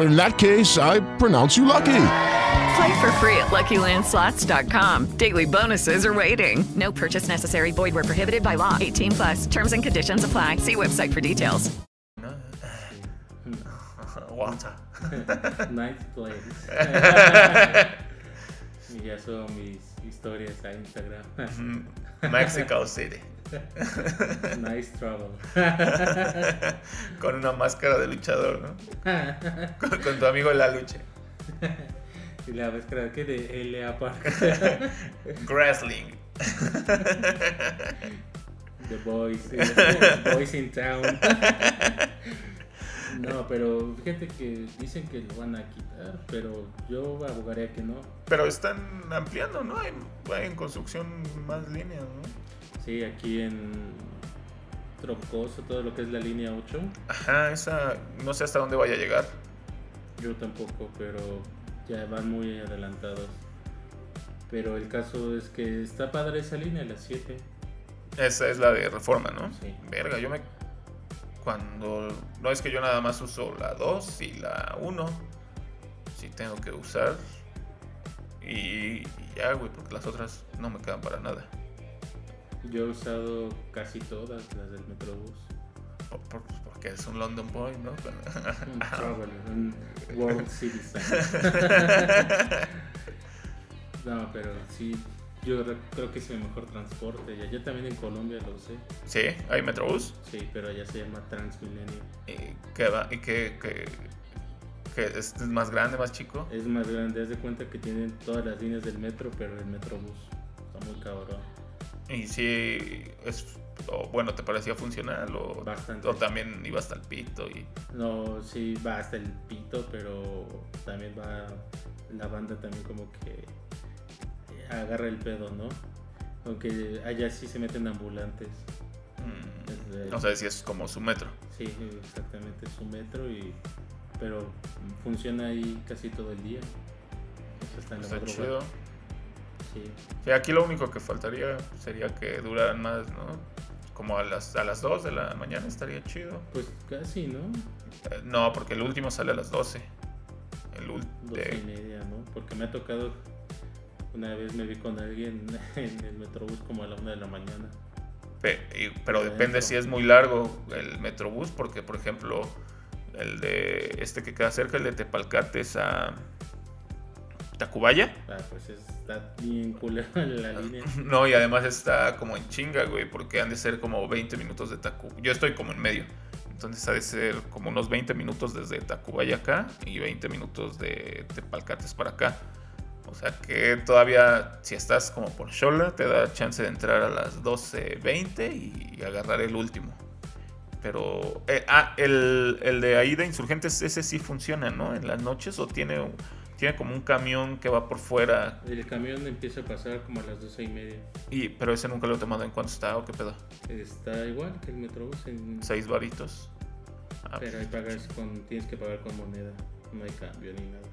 [SPEAKER 6] In that case, I pronounce you lucky.
[SPEAKER 4] Play for free at LuckyLandSlots.com. Daily bonuses are waiting. No purchase necessary. Void where prohibited by law. 18 plus. Terms and conditions apply. See website for details.
[SPEAKER 3] ¿no? Aguanta.
[SPEAKER 2] Night place. y [LAUGHS] ya son mis historias a Instagram. Mm-hmm.
[SPEAKER 3] Mexico City. [LAUGHS]
[SPEAKER 2] nice travel. [LAUGHS]
[SPEAKER 3] Con una máscara de luchador, ¿no? Con, con tu amigo La Lucha. [LAUGHS]
[SPEAKER 2] y la creo que de L.A. Park.
[SPEAKER 3] Wrestling.
[SPEAKER 2] The Boys. eh, Boys in Town. No, pero fíjate que dicen que lo van a quitar, pero yo abogaría que no.
[SPEAKER 3] Pero están ampliando, ¿no? Hay, hay en construcción más líneas, ¿no?
[SPEAKER 2] Sí, aquí en Troncoso, todo lo que es la línea 8,
[SPEAKER 3] Ajá, esa no sé hasta dónde vaya a llegar.
[SPEAKER 2] yo tampoco, pero ya van muy adelantados. Pero el caso es que está padre esa línea, la 7.
[SPEAKER 3] Esa es la de reforma, ¿no?
[SPEAKER 2] Sí.
[SPEAKER 3] Verga, yo me. Cuando. No es que yo nada más uso la 2 y la 1. Sí tengo que usar. Y, y ya, güey, porque las otras no me quedan para nada.
[SPEAKER 2] Yo he usado casi todas las del Metrobús.
[SPEAKER 3] Por- por- porque es un London Boy, ¿no? [LAUGHS]
[SPEAKER 2] Un world citizen. [LAUGHS] No, pero sí, yo re- creo que es el mejor transporte. Y allá también en Colombia lo usé.
[SPEAKER 3] sí, hay Metrobús.
[SPEAKER 2] Sí, pero allá se llama Transmilenio.
[SPEAKER 3] ¿Y qué va? ¿Y qué, qué- qué es más grande, más chico?
[SPEAKER 2] Es más grande, haz de cuenta que tienen todas las líneas del metro, pero el Metrobús. Está muy cabrón.
[SPEAKER 3] Y si es. o, bueno, ¿te parecía funcional? O,
[SPEAKER 2] Bastante.
[SPEAKER 3] o también iba hasta el pito y.
[SPEAKER 2] No, sí va hasta el pito, pero también va la banda también como que agarra el pedo, ¿no? Aunque allá sí se meten ambulantes.
[SPEAKER 3] mm,
[SPEAKER 2] Desde-
[SPEAKER 3] no sé si es como su metro.
[SPEAKER 2] Sí, exactamente, es un metro y pero funciona ahí casi todo el día. O sea, hasta en la
[SPEAKER 3] Está
[SPEAKER 2] madrugada.
[SPEAKER 3] chido.
[SPEAKER 2] Sí.
[SPEAKER 3] Sí, aquí lo único que faltaría sería que duraran más, ¿no? Como a las, a las 2 de la mañana estaría chido.
[SPEAKER 2] Pues casi, ¿no?
[SPEAKER 3] Eh, no, porque el último sale a las 12. El
[SPEAKER 2] Doce y
[SPEAKER 3] último.
[SPEAKER 2] media, ¿no? Porque me ha tocado una vez me vi con alguien [LAUGHS] en el metrobús como a la una de la mañana.
[SPEAKER 3] pero depende
[SPEAKER 2] Adentro.
[SPEAKER 3] si es muy largo el metrobús, porque por ejemplo, el de este que queda cerca, el de Tepalcates a Tacubaya.
[SPEAKER 2] Ah, pues está bien culero [LAUGHS] la línea. [LAUGHS]
[SPEAKER 3] No, y además está como en chinga, güey, porque han de ser como 20 minutos de Tacu. Yo estoy como en medio. Entonces ha de ser como unos 20 minutos desde Tacubaya acá y 20 minutos de Tepalcates para acá. O sea que todavía, si estás como por Xola, te da chance de entrar a las 12.20 y agarrar el último. Pero, eh, ah, el, el de ahí de Insurgentes, ese sí funciona, ¿no? En las noches o tiene, tiene como un camión que va por fuera.
[SPEAKER 2] El camión empieza a pasar como a las 12 y media.
[SPEAKER 3] Y, pero ese nunca lo he tomado en cuánto está o qué pedo.
[SPEAKER 2] Está igual que el Metrobús en...
[SPEAKER 3] Seis varitos. Ah,
[SPEAKER 2] Pero ahí pagas con, tienes que pagar con moneda. No hay cambio ni nada.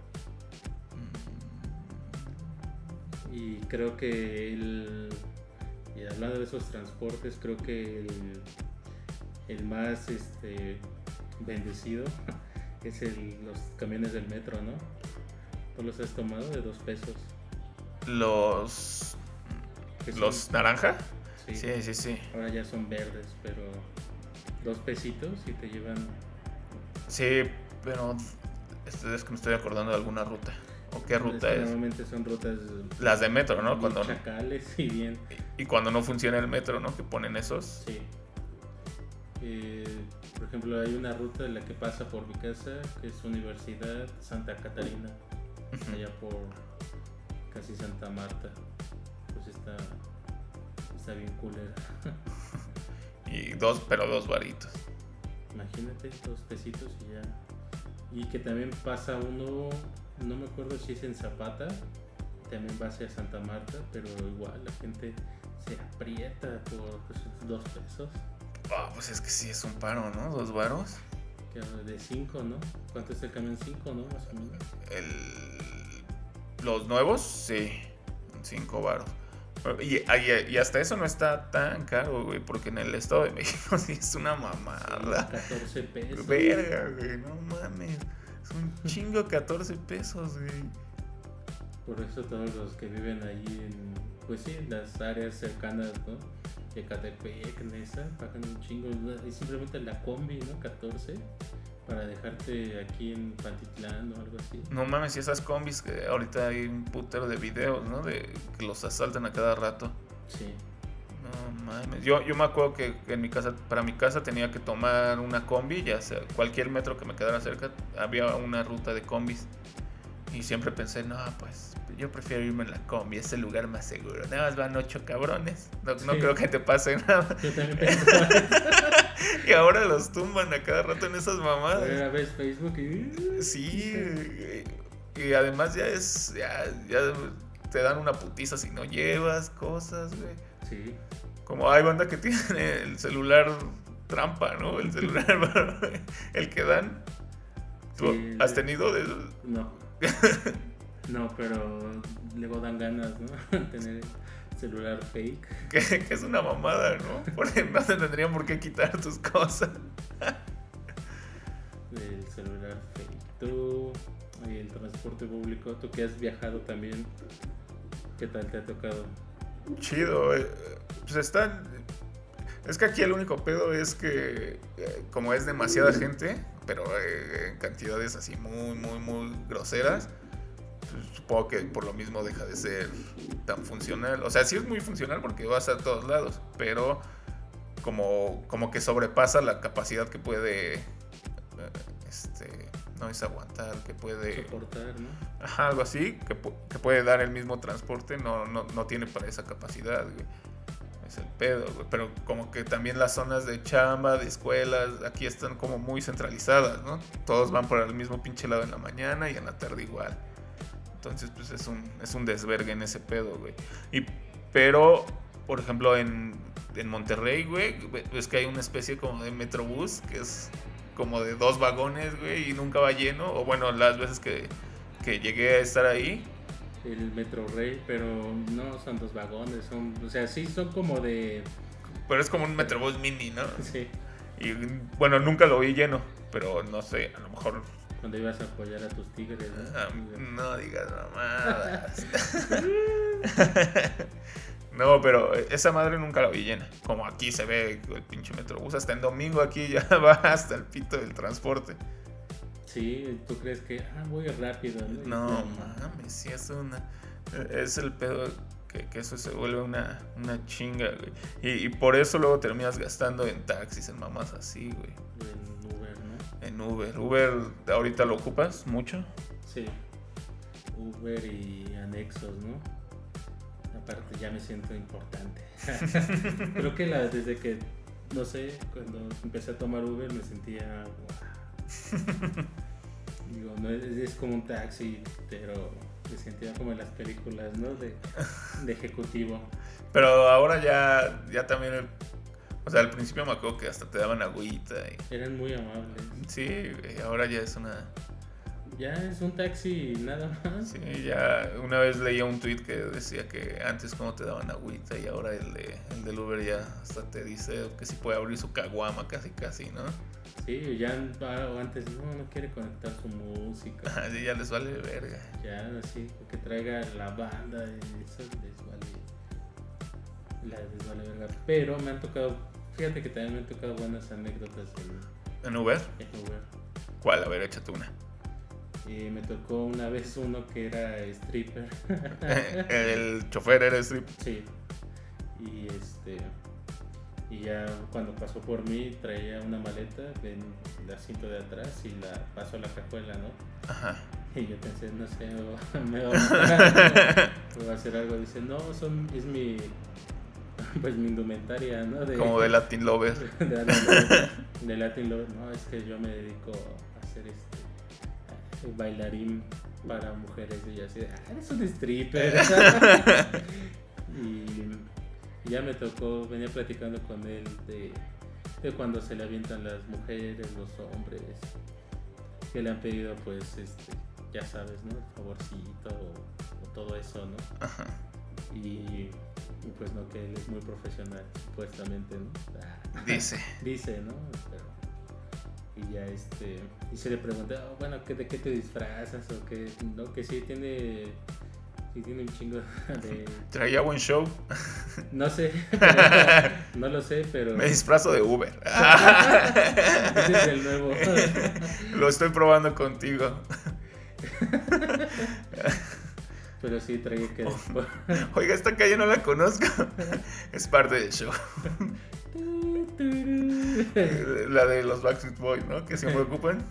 [SPEAKER 2] Y creo que el... Y hablando de esos transportes, creo que el, el más este, bendecido [LAUGHS] es el, los camiones del metro, ¿no? ¿Tú los has tomado de dos pesos?
[SPEAKER 3] Los. ¿Los naranja?
[SPEAKER 2] Sí.
[SPEAKER 3] Sí, sí, sí.
[SPEAKER 2] Ahora ya son verdes, pero dos pesitos y te llevan...
[SPEAKER 3] Sí, pero es que me estoy acordando de alguna ruta. ¿O qué ruta es?
[SPEAKER 2] Normalmente son rutas...
[SPEAKER 3] Las de metro, ¿no? Cuando,
[SPEAKER 2] chacales y bien...
[SPEAKER 3] y cuando no funciona el metro, ¿no? Que ponen esos.
[SPEAKER 2] Sí. Eh, por ejemplo, hay una ruta en la que pasa por mi casa, que es Universidad Santa Catarina, allá por casi Santa Marta. Pues está, está bien culera. [LAUGHS]
[SPEAKER 3] Y dos, pero dos varitos.
[SPEAKER 2] Imagínate, dos pesitos y ya. Y que también pasa uno, no me acuerdo si es en Zapata, también va hacia Santa Marta, pero igual la gente se aprieta por pues, dos pesos.
[SPEAKER 3] Ah, pues es que sí es un paro, ¿no? Dos varos.
[SPEAKER 2] De 5, ¿no? ¿Cuánto es el camión? 5, ¿no? Más o menos.
[SPEAKER 3] El... Los nuevos, sí. Cinco varos. Y, y- y hasta eso no está tan caro, güey, porque en el Estado de México [LAUGHS] sí es una mamada.
[SPEAKER 2] 14 pesos.
[SPEAKER 3] Verga, güey, no mames. Es un chingo 14 pesos, güey.
[SPEAKER 2] Por eso todos los que viven ahí en, pues sí, en las áreas cercanas, ¿no? Ecatepec, Nesa, pagan un chingo. Y simplemente la combi, ¿no? 14, para dejarte aquí en Pantitlán o algo así.
[SPEAKER 3] No mames, y esas combis que ahorita hay un putero de videos, ¿no? De que los asaltan a cada rato.
[SPEAKER 2] Sí.
[SPEAKER 3] No mames. Yo, yo me acuerdo que en mi casa, para mi casa tenía que tomar una combi, ya sea cualquier metro que me quedara cerca, había una ruta de combis. Y siempre pensé, no, pues yo prefiero irme en la combi, es el lugar más seguro. Nada más van ocho cabrones. No, no
[SPEAKER 2] Sí.
[SPEAKER 3] creo que te pase nada.
[SPEAKER 2] Yo también
[SPEAKER 3] Y [LAUGHS] ahora los tumban a cada rato en esas mamadas.
[SPEAKER 2] a ver Facebook y...
[SPEAKER 3] Sí, y, además ya es, ya, ya te dan una putiza si no llevas cosas, güey.
[SPEAKER 2] Sí.
[SPEAKER 3] Como hay banda que tiene el celular trampa, ¿no? El celular, [LAUGHS] el que dan. ¿Tú
[SPEAKER 2] Sí,
[SPEAKER 3] has tenido de
[SPEAKER 2] No. [LAUGHS] No, pero luego dan ganas, ¿no? [LAUGHS] Tener celular fake. [LAUGHS]
[SPEAKER 3] que, que es una mamada, ¿no? Porque no te tendrían por qué quitar tus cosas. [LAUGHS]
[SPEAKER 2] del celular fake. Tú, y el transporte público, tú que has viajado también, ¿qué tal te ha tocado?
[SPEAKER 3] Chido, eh, pues están. Es que aquí el único pedo es que, eh, como es demasiada gente, pero eh, en cantidades así muy, muy, muy groseras, supongo que por lo mismo deja de ser tan funcional. O sea, sí es muy funcional porque vas a todos lados, pero como, como que sobrepasa la capacidad que puede. eh, Este, no es aguantar, que puede.
[SPEAKER 2] Soportar, ¿no?
[SPEAKER 3] Ajá, algo así, que, que puede dar el mismo transporte, no, no, no tiene para esa capacidad, güey. Es el pedo, güey. Pero como que también las zonas de chamba, de escuelas, aquí están como muy centralizadas, ¿no? Todos van por el mismo pinche lado en la mañana y en la tarde igual. Entonces, pues es un, es un desvergue en ese pedo, güey. Y, pero, por ejemplo, en, en Monterrey, güey, es que hay una especie como de metrobús que es como de dos vagones, güey, y nunca va lleno. O bueno, las veces que, que llegué a estar ahí,
[SPEAKER 2] El Metro Rail, pero no son dos vagones, son, o sea, sí son como de,
[SPEAKER 3] pero es como un metrobús mini, ¿no? [LAUGHS]
[SPEAKER 2] sí,
[SPEAKER 3] Y bueno, nunca lo vi lleno, pero no sé, a lo mejor.
[SPEAKER 2] Cuando ibas a apoyar a tus tigres, ¿no?
[SPEAKER 3] ah, no digas mamadas. [LAUGHS] No, pero esa madre nunca la vi llena. Como aquí se ve el pinche metrobús. Hasta en domingo aquí ya [LAUGHS] va hasta el pito del transporte.
[SPEAKER 2] Sí, tú crees que, ah, voy rápido, ¿no?
[SPEAKER 3] Mames, sí es una. Es el pedo que, que eso se vuelve una, una chinga, güey. Y, y por eso luego terminas gastando en taxis, en mamás así, güey.
[SPEAKER 2] En
[SPEAKER 3] En Uber. Uber, ¿ahorita lo ocupas mucho?
[SPEAKER 2] Sí. Uber y anexos, ¿no? Aparte ya me siento importante. [LAUGHS] Creo que la, desde que, no sé, cuando empecé a tomar Uber me sentía... "Wow". Digo, no es, es como un taxi, pero me sentía como en las películas, ¿no? De, de ejecutivo.
[SPEAKER 3] Pero ahora ya, ya también, o sea, al principio me acuerdo que hasta te daban agüita. Y,
[SPEAKER 2] Eran muy amables.
[SPEAKER 3] sí, y ahora ya es una...
[SPEAKER 2] Ya es un taxi nada más.
[SPEAKER 3] Sí, ya una vez leía un tweet que decía que antes como te daban agüita y ahora el, de, el del Uber ya hasta te dice que si puede abrir su caguama casi casi, ¿no?
[SPEAKER 2] Sí, ya ah, antes no, no quiere conectar su música. [LAUGHS]
[SPEAKER 3] Así ya les vale verga.
[SPEAKER 2] Ya, así, que traiga la banda, y eso les vale. La les vale verga. Pero me han tocado, fíjate que también me han tocado buenas anécdotas en,
[SPEAKER 3] ¿En Uber?
[SPEAKER 2] en Uber.
[SPEAKER 3] ¿Cuál? A ver, échate una.
[SPEAKER 2] Me tocó una vez uno que era stripper. [LAUGHS]
[SPEAKER 3] el chofer era strip.
[SPEAKER 2] sí. Y este. Y ya cuando pasó por mí traía una maleta en el asiento de atrás y la pasó a la cajuela, ¿no?
[SPEAKER 3] Ajá.
[SPEAKER 2] Y yo pensé, no sé, me va, [LAUGHS] me va a algo, me va a hacer algo. Dice, no, son, es mi, [LAUGHS] pues mi indumentaria, ¿no? De,
[SPEAKER 3] Como de Latin Lover.
[SPEAKER 2] de, [LAUGHS] de- de Latin Lover. No, es que yo me dedico a hacer este bailarín para mujeres y así, de, ah, eres un stripper. [LAUGHS] y ya me tocó, venía platicando con él de, de cuando se le avientan las mujeres, los hombres, que le han pedido pues este, ya sabes, ¿no? El favorcito o, o todo eso, ¿no?
[SPEAKER 3] Ajá.
[SPEAKER 2] Y, y, pues no, que él es muy profesional, supuestamente, ¿no? [LAUGHS]
[SPEAKER 3] Dice.
[SPEAKER 2] Dice, ¿no? Pero- y ya este, y se le pregunta, "Ah, bueno, ¿qué, ¿de qué te disfrazas? O que, no, que sí tiene, sí tiene un chingo [LAUGHS] de,
[SPEAKER 3] Traía buen show.
[SPEAKER 2] no sé, [LAUGHS] no lo sé, pero
[SPEAKER 3] Me disfrazo de Uber.
[SPEAKER 2] ese es el nuevo.
[SPEAKER 3] Lo estoy probando contigo.
[SPEAKER 2] Pero sí traía que [LAUGHS]
[SPEAKER 3] Oiga, esta calle no la conozco. [LAUGHS] Es parte del show. [LAUGHS] La de los Backstreet Boys, ¿no? Que siempre ocupan.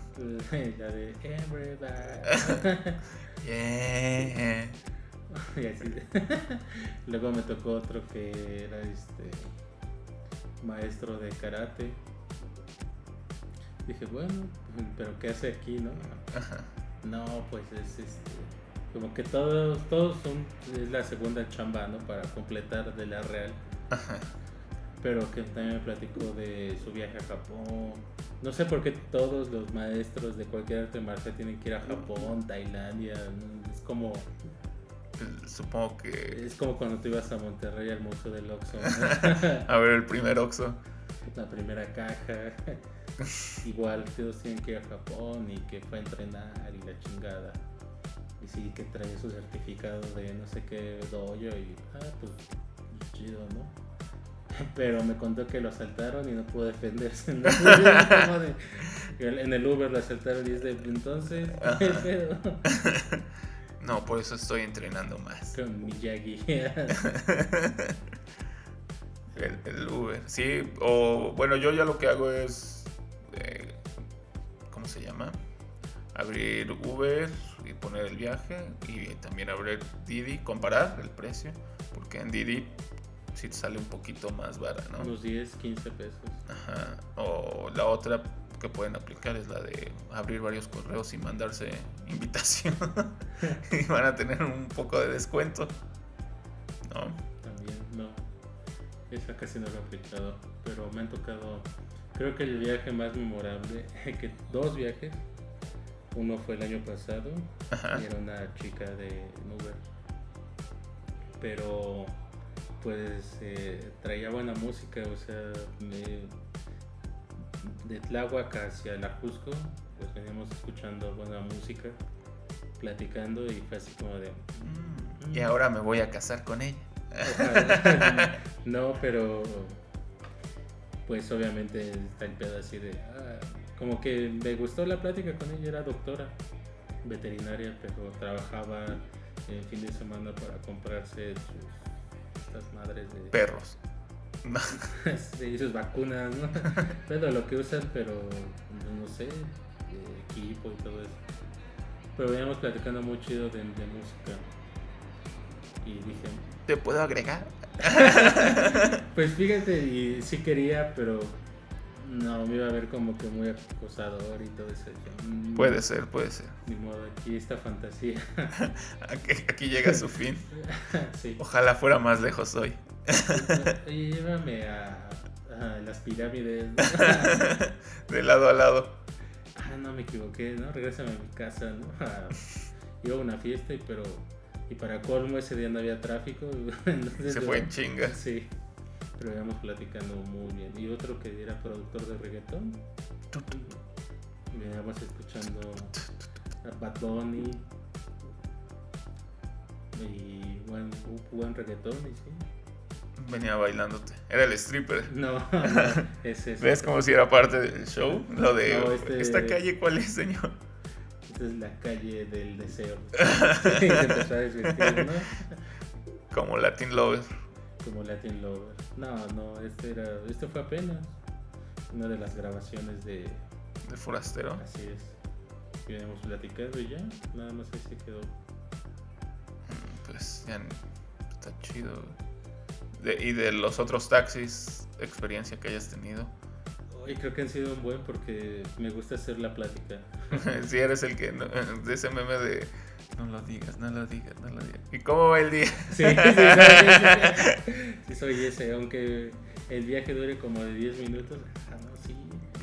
[SPEAKER 2] La de Everybody.
[SPEAKER 3] Yeah.
[SPEAKER 2] Y así de- Luego me tocó otro que era este maestro de karate. Dije, bueno, pero ¿qué hace aquí, no? No, pues es este. Como que todos, todos son. Es la segunda chamba, ¿no? Para completar de la real. Pero que también me platicó de su viaje a Japón. No sé por qué todos los maestros de cualquier arte marcial tienen que ir a Japón, Tailandia. Es como.
[SPEAKER 3] Supongo que.
[SPEAKER 2] Es como cuando tú ibas a Monterrey al Museo del Oxxo. ¿no? [LAUGHS]
[SPEAKER 3] A ver, el primer Oxxo.
[SPEAKER 2] la primera caja. [LAUGHS] Igual todos tienen que ir a Japón y que fue a entrenar y la chingada. Y sí, que trae su certificado de no sé qué dojo y ah, pues chido, ¿no? [LAUGHS] Pero me contó que lo asaltaron y no pudo defenderse. ¿no? [LAUGHS] Como de- en el Uber lo asaltaron y es de entonces, ¿qué pedo? [LAUGHS]
[SPEAKER 3] No, por eso estoy entrenando más.
[SPEAKER 2] Con Miyagi.
[SPEAKER 3] El, el Uber. Sí, o bueno, yo ya lo que hago es. eh, ¿Cómo se llama? Abrir Uber poner el viaje. Y también abrir Didi, comparar el precio. Porque en Didi sí te sale un poquito más barato, ¿no?
[SPEAKER 2] Unos 10, 15 pesos.
[SPEAKER 3] Ajá. O la otra que pueden aplicar es la de abrir varios correos y mandarse [LAUGHS] invitación. y van a tener un poco de descuento. ¿No?
[SPEAKER 2] También, no. Esa casi no lo he aplicado. Pero me han tocado. Creo que el viaje más memorable. [LAUGHS] que dos viajes. Uno fue el año pasado.
[SPEAKER 3] Ajá.
[SPEAKER 2] Y era una chica de Uber. Pero. Pues eh, traía buena música. O sea, me- de Tláhuac hacia la Cusco. Pues veníamos escuchando buena música. Platicando. Y fue así como de.
[SPEAKER 3] Y ahora me voy a casar con ella. [LAUGHS]
[SPEAKER 2] No, pero pues obviamente está el pedo así de ah, como que me gustó la plática con ella, era doctora veterinaria, pero trabajaba el fin de semana para comprarse sus estas madres de
[SPEAKER 3] Perros. [LAUGHS]
[SPEAKER 2] sí, sus vacunas, ¿no? [LAUGHS] Pero lo que usan, pero no sé, equipo y todo eso. Pero veníamos platicando muy chido de, de música. Y dije,
[SPEAKER 3] ¿Te puedo agregar? [LAUGHS]
[SPEAKER 2] pues fíjate, y sí quería, pero no, me iba a ver como que muy acosador y todo eso. Yo, mm,
[SPEAKER 3] Puede ser, puede ser.
[SPEAKER 2] Ni modo, aquí esta fantasía. [LAUGHS]
[SPEAKER 3] Aquí, aquí llega su fin. [LAUGHS]
[SPEAKER 2] sí.
[SPEAKER 3] Ojalá fuera más lejos hoy.
[SPEAKER 2] Oye, llévame a, a las pirámides. [LAUGHS]
[SPEAKER 3] De lado a lado.
[SPEAKER 2] ah, no me equivoqué, ¿no? Regrésame a mi casa, ¿no? A- iba a una fiesta, y, pero. Y para colmo ese día no había tráfico. entonces
[SPEAKER 3] Se fue en chinga.
[SPEAKER 2] Sí. Pero íbamos platicando muy bien. Y otro que era productor de reggaetón. Veníamos escuchando a Bad Bunny. Y buen, buen reggaetón, y sí.
[SPEAKER 3] Venía bailándote. Era el stripper. [LAUGHS]
[SPEAKER 2] No, no, es.
[SPEAKER 3] ¿Ves
[SPEAKER 2] otro.
[SPEAKER 3] como si era parte del show? Lo de
[SPEAKER 2] No, este-
[SPEAKER 3] esta calle, ¿cuál es, señor?
[SPEAKER 2] Esta es la calle del deseo. [LAUGHS] Empezó a desvestir, ¿no?
[SPEAKER 3] Como Latin Lover.
[SPEAKER 2] Como Latin Lover. No, no, este era. Este fue apenas. Una de las grabaciones de.
[SPEAKER 3] De forastero.
[SPEAKER 2] Así es. Y habíamos platicado y ya. Nada más ahí se quedó.
[SPEAKER 3] Pues ya está chido. De- y de los otros taxis, experiencia que hayas tenido.
[SPEAKER 2] Creo que han sido un buen porque me gusta hacer la plática. [LAUGHS]
[SPEAKER 3] si eres el que. no- [LAUGHS] de ese meme de. No lo digas, no lo digas, no lo digas. ¿Y cómo va el día?
[SPEAKER 2] Sí, sí, sí, sí, sí, [LAUGHS] soy ese, aunque el viaje dure como de 10 minutos. Ah, no, sí.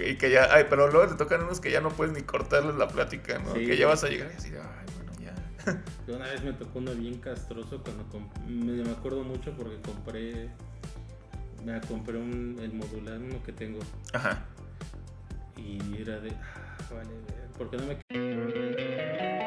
[SPEAKER 3] Y que ya. Ay, pero luego te tocan unos que ya no puedes ni cortarles la plática, ¿no?
[SPEAKER 2] Sí.
[SPEAKER 3] Que ya vas a llegar y así. Ay, bueno, ya.
[SPEAKER 2] Yo [LAUGHS] Una vez me tocó uno bien castroso cuando me, me acuerdo mucho porque compré me compré un, el modular uno que tengo
[SPEAKER 3] Ajá.
[SPEAKER 2] y era de ah, vale, ¿por qué no me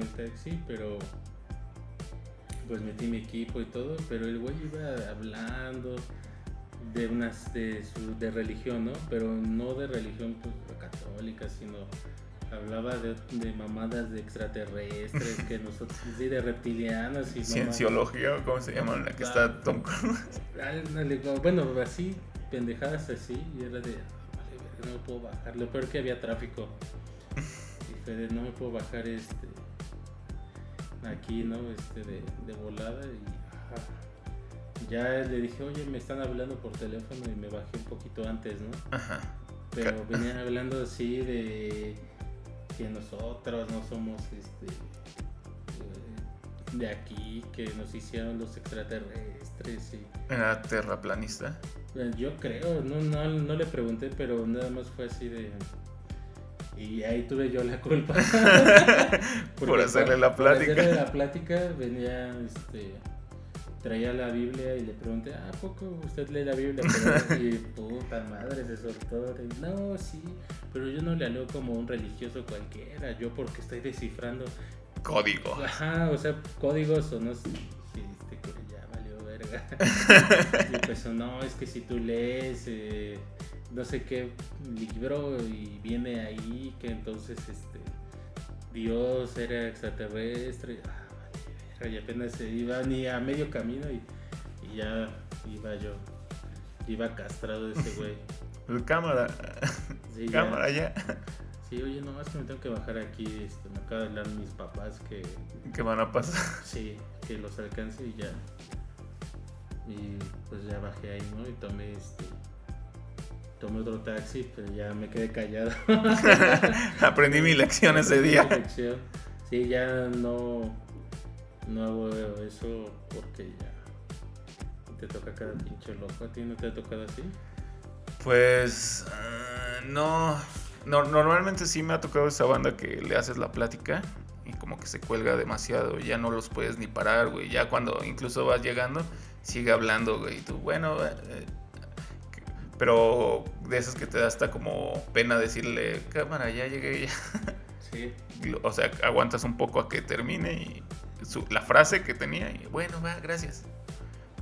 [SPEAKER 2] tomé el taxi pero pues metí mi equipo y todo pero el güey iba hablando de unas de su de religión no pero no de religión pues, católica sino hablaba de, de mamadas de extraterrestres que [LAUGHS] nosotros sí de reptilianos y mamadas.
[SPEAKER 3] Cienciología, ¿o ¿cómo se llama? La que está Tom Cruise. [LAUGHS]
[SPEAKER 2] Ándale, como- bueno, así, pendejadas así, y era de, no me puedo bajar. Lo peor que había tráfico. [LAUGHS] Y fue de, no me puedo bajar este, aquí, ¿no? Este, de, de volada. Y ajá. ya le dije, oye, me están hablando por teléfono y me bajé un poquito antes, ¿no?
[SPEAKER 3] Ajá.
[SPEAKER 2] Pero venían hablando así de que nosotros no somos este eh, de aquí, que nos hicieron los extraterrestres y
[SPEAKER 3] Era terraplanista.
[SPEAKER 2] Yo creo, no, no, no le pregunté, pero nada más fue así de... Y ahí tuve yo la culpa. [LAUGHS]
[SPEAKER 3] Por hacerle la
[SPEAKER 2] por
[SPEAKER 3] plática.
[SPEAKER 2] hacerle la plática venía, este... Traía la Biblia y le pregunté, ¿a poco usted lee la Biblia? Pero- y [LAUGHS] puta madre, se soltó. No, sí, pero yo no le leo como un religioso cualquiera. Yo porque estoy descifrando
[SPEAKER 3] Código.
[SPEAKER 2] Ajá, o sea, códigos o no sé. Y este ya valió verga. [LAUGHS] y empezó, no, es que si tú lees eh, no sé qué libro y viene ahí que entonces este Dios era extraterrestre. Ah, y apenas se iba ni a medio camino y, y ya iba yo. Iba castrado de ese [LAUGHS] güey.
[SPEAKER 3] El cámara.
[SPEAKER 2] Sí,
[SPEAKER 3] cámara ya.
[SPEAKER 2] Sí, oye, nomás que me tengo que bajar aquí. Este, me acaba de hablar mis papás que
[SPEAKER 3] ¿Qué van a pasar? [LAUGHS]
[SPEAKER 2] Sí, que los alcance y ya. Y pues ya bajé ahí, ¿no? Y tomé este. Tomé otro taxi, pero ya me quedé callado. [LAUGHS]
[SPEAKER 3] Aprendí mi lección ese día.
[SPEAKER 2] Mi lección. Sí, ya no. No hago eso porque ya. Te toca cada pinche loco. ¿A ti no te ha tocado así?
[SPEAKER 3] Pues ah, no, no, normalmente sí me ha tocado esa banda que le haces la plática y como que se cuelga demasiado, ya no los puedes ni parar, güey. Ya cuando incluso vas llegando, sigue hablando, güey. Y tú, bueno, eh, Pero de esas que te da hasta como pena decirle, cámara, ya llegué ya. [LAUGHS]
[SPEAKER 2] Sí.
[SPEAKER 3] O sea, aguantas un poco a que termine y su- la frase que tenía y bueno, va, gracias.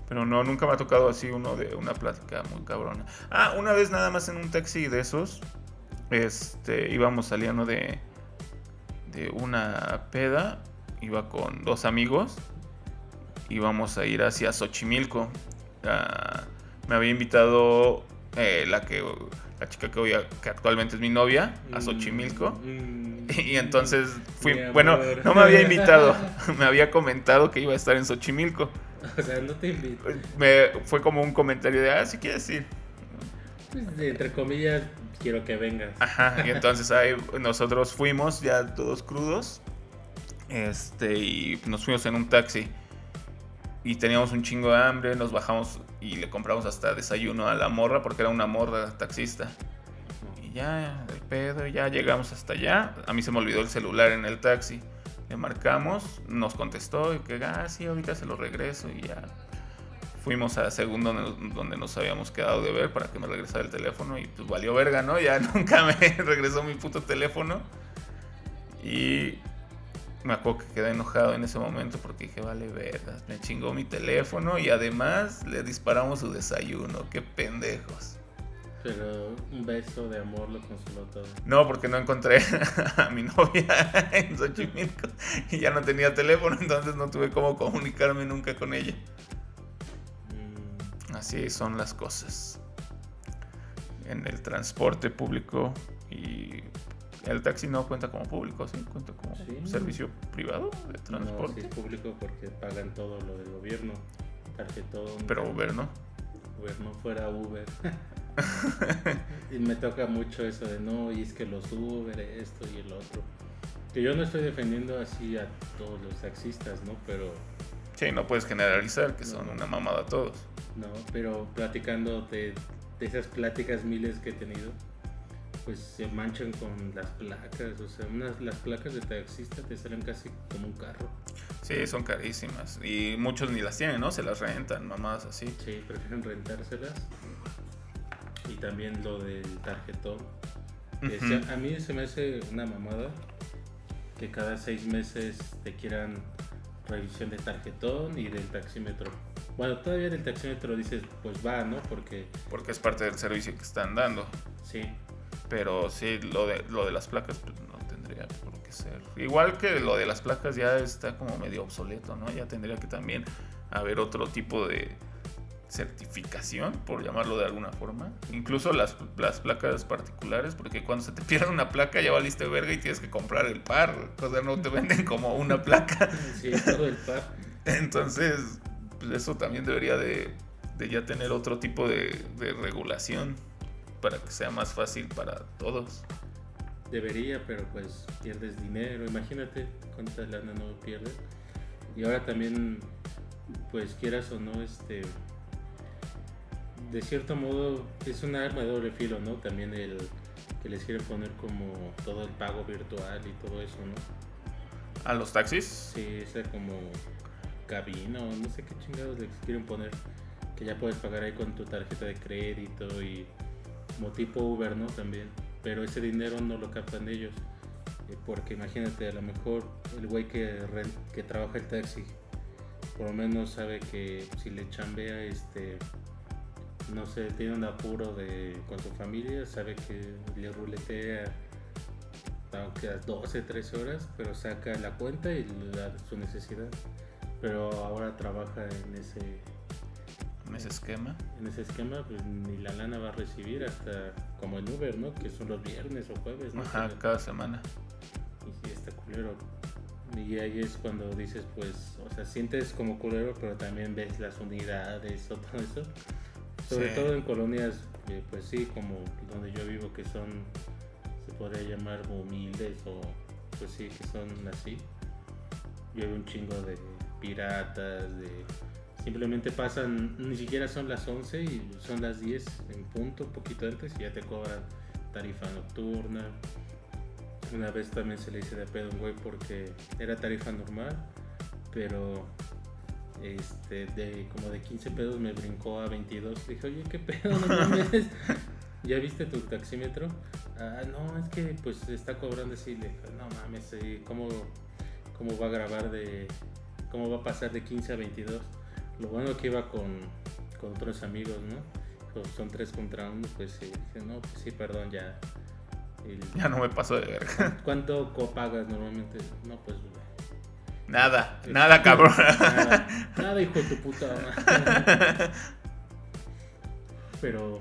[SPEAKER 3] Pero no, nunca me ha tocado así uno de una plática muy cabrona. Ah, una vez nada más en un taxi de esos, este, íbamos saliendo de, de una peda, iba con dos amigos, íbamos a ir hacia Xochimilco. Ah, me había invitado eh, la que la chica que, hoy, que actualmente es mi novia a Xochimilco.
[SPEAKER 2] Mm, [LAUGHS]
[SPEAKER 3] Y entonces fui, bueno, no me había [LAUGHS] invitado, [LAUGHS] me había comentado que iba a estar en Xochimilco.
[SPEAKER 2] O sea, no te invito.
[SPEAKER 3] Me, fue como un comentario de, ah, si quieres ir.
[SPEAKER 2] Pues, entre comillas, quiero que vengas.
[SPEAKER 3] Ajá, y entonces ahí nosotros fuimos ya todos crudos. Este, y nos fuimos en un taxi. Y teníamos un chingo de hambre, nos bajamos y le compramos hasta desayuno a la morra porque era una morra taxista. Y ya, el pedo, ya llegamos hasta allá. A mí se me olvidó el celular en el taxi. Le marcamos, nos contestó y que, ah, sí, ahorita se lo regreso y ya. Fuimos a segundo donde, donde nos habíamos quedado de ver para que me regresara el teléfono y pues valió verga, ¿no? Ya [LAUGHS] nunca me regresó mi puto teléfono. Y me acuerdo que quedé enojado en ese momento porque dije, vale verga, me chingó mi teléfono y además le disparamos su desayuno, qué pendejos.
[SPEAKER 2] Pero un beso de amor lo consoló todo.
[SPEAKER 3] No, porque no encontré [LAUGHS] a mi novia [LAUGHS] en Xochimilco y ya no tenía teléfono, entonces no tuve cómo comunicarme nunca con ella.
[SPEAKER 2] Mm,
[SPEAKER 3] Así son las cosas. En el transporte público y el taxi no cuenta como público, sí, cuenta como
[SPEAKER 2] Sí.
[SPEAKER 3] servicio privado de
[SPEAKER 2] No, sí
[SPEAKER 3] transporte.
[SPEAKER 2] es público porque pagan todo lo del gobierno. Tarjetón.
[SPEAKER 3] Pero Uber no.
[SPEAKER 2] Uber no fuera Uber. [LAUGHS] y me toca mucho eso de no, y es que los Uber, esto y el otro. Que yo no estoy defendiendo así a todos los taxistas, ¿no? Pero,
[SPEAKER 3] Sí, no puedes generalizar que son
[SPEAKER 2] No.
[SPEAKER 3] una mamada todos.
[SPEAKER 2] no, pero platicando de, de esas pláticas miles que he tenido, pues se manchan con las placas. O sea, unas, las placas de taxista te salen casi como un carro.
[SPEAKER 3] Sí, son carísimas. Y muchos ni las tienen, ¿no? Se las rentan, mamadas así.
[SPEAKER 2] Sí, prefieren rentárselas. Y también lo del tarjetón. A mí se me hace una mamada que cada seis meses te quieran revisión de tarjetón y del taxímetro. Bueno, todavía del taxímetro dices, pues va, ¿no? Porque
[SPEAKER 3] Porque es parte del servicio que están dando.
[SPEAKER 2] sí,
[SPEAKER 3] Pero sí, lo de, lo de las placas pues, no tendría por qué ser. Igual que lo de las placas ya está como medio obsoleto, ¿no? Ya tendría que también haber otro tipo de certificación, por llamarlo de alguna forma. Incluso las, las placas particulares, porque cuando se te pierde una placa ya valiste verga y tienes que comprar el par. O sea, no te venden como una placa. [LAUGHS]
[SPEAKER 2] sí, todo el par.
[SPEAKER 3] Entonces, pues eso también debería de, de ya tener otro tipo de, de regulación para que sea más fácil para todos.
[SPEAKER 2] Debería, pero pues pierdes dinero. Imagínate cuánta lana no pierdes. Y ahora también, pues quieras o no, este. De cierto modo, es un arma de doble filo, ¿no? También el que les quieren poner como todo el pago virtual y todo eso, ¿no?
[SPEAKER 3] ¿A los taxis?
[SPEAKER 2] Sí, esa como cabina o no sé qué chingados les quieren poner. Que ya puedes pagar ahí con tu tarjeta de crédito y como Uber, ¿no? También. Pero ese dinero no lo captan ellos. Eh, Porque imagínate, a lo mejor el güey que, que trabaja el taxi, por lo menos sabe que si le chambea, este, no sé, tiene un apuro de, con su familia, sabe que le ruletea aunque a 12, 13 horas, pero saca la cuenta y le da su necesidad. Pero ahora trabaja en ese,
[SPEAKER 3] En ese esquema.
[SPEAKER 2] en ese esquema, pues ni la lana va a recibir hasta como en Uber, ¿no? Que son los viernes o jueves, ¿no?
[SPEAKER 3] Ajá, cada semana.
[SPEAKER 2] y sí, está culero. Y ahí es cuando dices, pues, o sea, sientes como culero, pero también ves las unidades o todo eso. Sobre
[SPEAKER 3] Sí.
[SPEAKER 2] todo en colonias, eh, pues sí, como donde yo vivo, que son, se podría llamar humildes o, pues sí, que son así. Yo veo un chingo de piratas, de... Simplemente pasan, ni siquiera son las 11 y son las 10 en punto, un poquito antes, y ya te cobran tarifa nocturna. Una vez también se le hice de pedo un güey porque era tarifa normal, pero este, de como de 15 pesos me brincó a 22. Dije, oye, ¿qué pedo? No mames. [LAUGHS] ¿Ya viste tu taxímetro? Ah, no, es que pues está cobrando así. Le dije, no mames, ¿cómo, ¿cómo va a grabar de... ¿Cómo va a pasar de 15 a 22? Lo bueno que iba con, con otros amigos, ¿no? Pues, son tres contra uno, pues sí, dije, no, pues sí, perdón, ya. El-
[SPEAKER 3] Ya no me paso de verga.
[SPEAKER 2] ¿Cuánto copagas normalmente? No, pues.
[SPEAKER 3] Nada,
[SPEAKER 2] este,
[SPEAKER 3] nada, cabrón.
[SPEAKER 2] Nada, nada, hijo de tu puta. Pero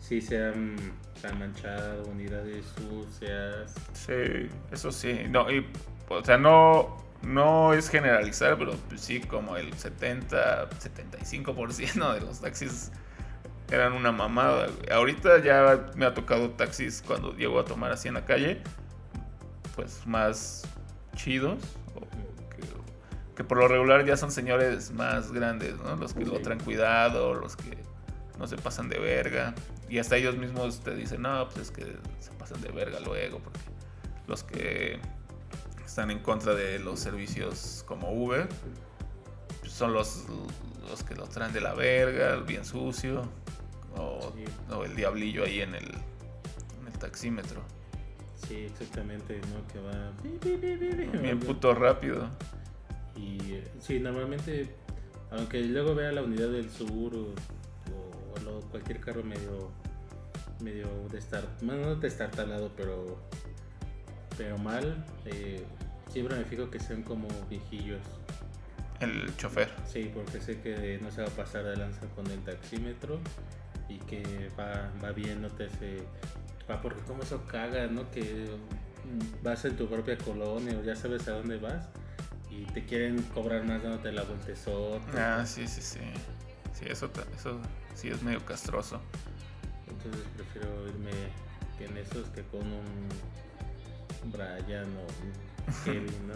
[SPEAKER 2] sí se han, se han manchado unidades sucias.
[SPEAKER 3] Sí, eso sí. No, y, o sea, no, no es generalizar, pero pues sí, como el 70, 75% de los taxis eran una mamada. Ahorita ya me ha tocado taxis cuando llego a tomar así en la calle, pues más chidos. que, que por lo regular ya son señores más grandes, ¿no? Los que lo traen cuidado, los que no se pasan de verga. Y hasta ellos mismos te dicen, no, pues es que se pasan de verga luego, porque los que están en contra de los servicios como Uber son los, los que lo traen de la verga, bien sucio, o,
[SPEAKER 2] Sí.
[SPEAKER 3] o el diablillo ahí en el, en el taxímetro.
[SPEAKER 2] Sí, exactamente, ¿no? Que va.
[SPEAKER 3] Bien puto rápido.
[SPEAKER 2] Y sí, normalmente, aunque luego vea la unidad del sur o, o lo- cualquier carro medio, medio destar, bueno, no destartalado, pero, pero mal, eh, siempre me fijo que sean como viejillos.
[SPEAKER 3] El chofer.
[SPEAKER 2] Sí, porque sé que no se va a pasar de lanza con el taxímetro y que va, va bien, no te hace... Va porque como eso caga, ¿no? Que vas en tu propia colonia o ya sabes a dónde vas y te quieren cobrar más dándote la vueltezota.
[SPEAKER 3] Ah, sí, sí, sí. Sí, eso, eso sí es medio castroso.
[SPEAKER 2] Entonces prefiero irme en esos que con un Brian o ¿no?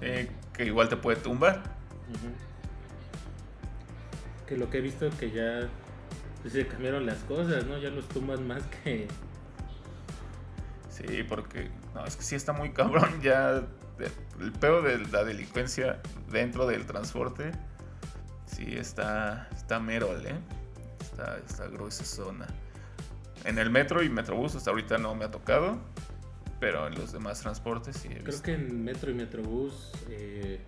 [SPEAKER 3] Sí, que igual te puede tumbar.
[SPEAKER 2] Que lo que he visto que ya pues, se cambiaron las cosas, ¿no? Ya los tumbas más que...
[SPEAKER 3] Sí, porque no, es que sí está muy cabrón ya el pedo de la delincuencia dentro del transporte. Sí está está merol, ¿eh? Está, está gruesa zona. En el metro y metrobús hasta ahorita no me ha tocado, pero en los demás transportes sí he
[SPEAKER 2] Creo
[SPEAKER 3] visto.
[SPEAKER 2] que en Metro y Metrobús eh,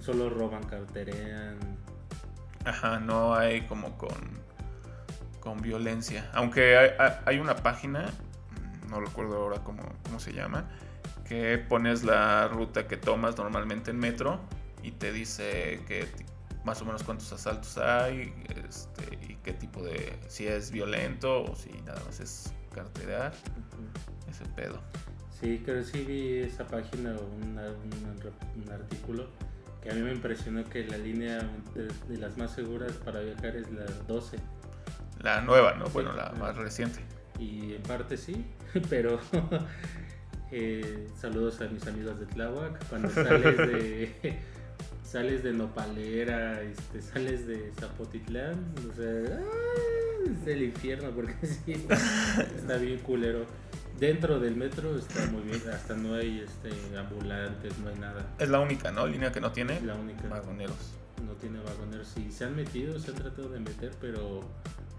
[SPEAKER 2] solo roban, carterean.
[SPEAKER 3] Ajá, no hay como con, con violencia. Aunque hay, una página, mm, no recuerdo ahora cómo, cómo se llama, que pones la ruta que tomas normalmente en metro y te dice que más o menos cuántos asaltos hay este, y qué tipo de... si es violento o si nada más es carterear, ese pedo.
[SPEAKER 2] Sí, creo que sí vi esa página o un, un artículo que a mí me impresionó que la línea de, de las más seguras para viajar es la 12.
[SPEAKER 3] La nueva, ¿no? Bueno, la más reciente.
[SPEAKER 2] Y en parte sí, [LAUGHS] pero [LAUGHS] eh, saludos a mis amigos de Tláhuac. Cuando sales de [LAUGHS] sales de Nopalera, este, sales de Zapotitlán, o sea, ¡ah! es el infierno porque sí está, está bien culero. Dentro del metro está muy bien, hasta no hay este, ambulantes, no hay nada.
[SPEAKER 3] Es la única, ¿no? Línea que no tiene
[SPEAKER 2] La única.
[SPEAKER 3] vagoneros.
[SPEAKER 2] No tiene vagoneros. Sí, se han metido, se han tratado de meter, pero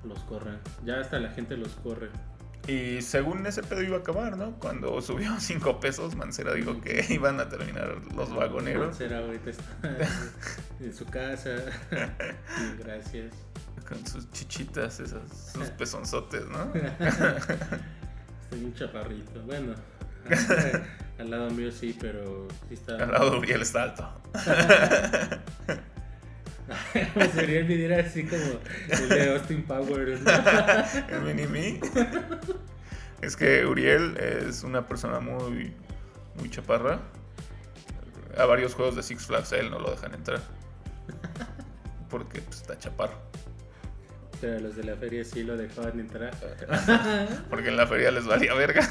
[SPEAKER 2] los corren. Ya hasta la gente los corre.
[SPEAKER 3] Y según ese pedo iba a acabar, ¿no? Cuando [LAUGHS] subió 5 pesos, Mancera dijo que [LAUGHS] iban a terminar los vagoneros
[SPEAKER 2] Será ahorita está [LAUGHS] en su casa. Gracias.
[SPEAKER 3] con sus chichitas, esas, sus pezonzotes, ¿no?
[SPEAKER 2] Estoy un chaparrito. Bueno, [LAUGHS] al lado mío sí, pero sí está.
[SPEAKER 3] Al lado de Uriel está alto.
[SPEAKER 2] Sería el video así como el de Austin Powers. ¿no? [LAUGHS]
[SPEAKER 3] El mini-me. Es que Uriel es una persona muy, muy chaparra. A varios juegos de Six Flags a él no lo dejan entrar. Porque pues, está chaparro.
[SPEAKER 2] Pero los de la feria sí lo dejaban entrar. [LAUGHS]
[SPEAKER 3] Porque en la feria les valía verga.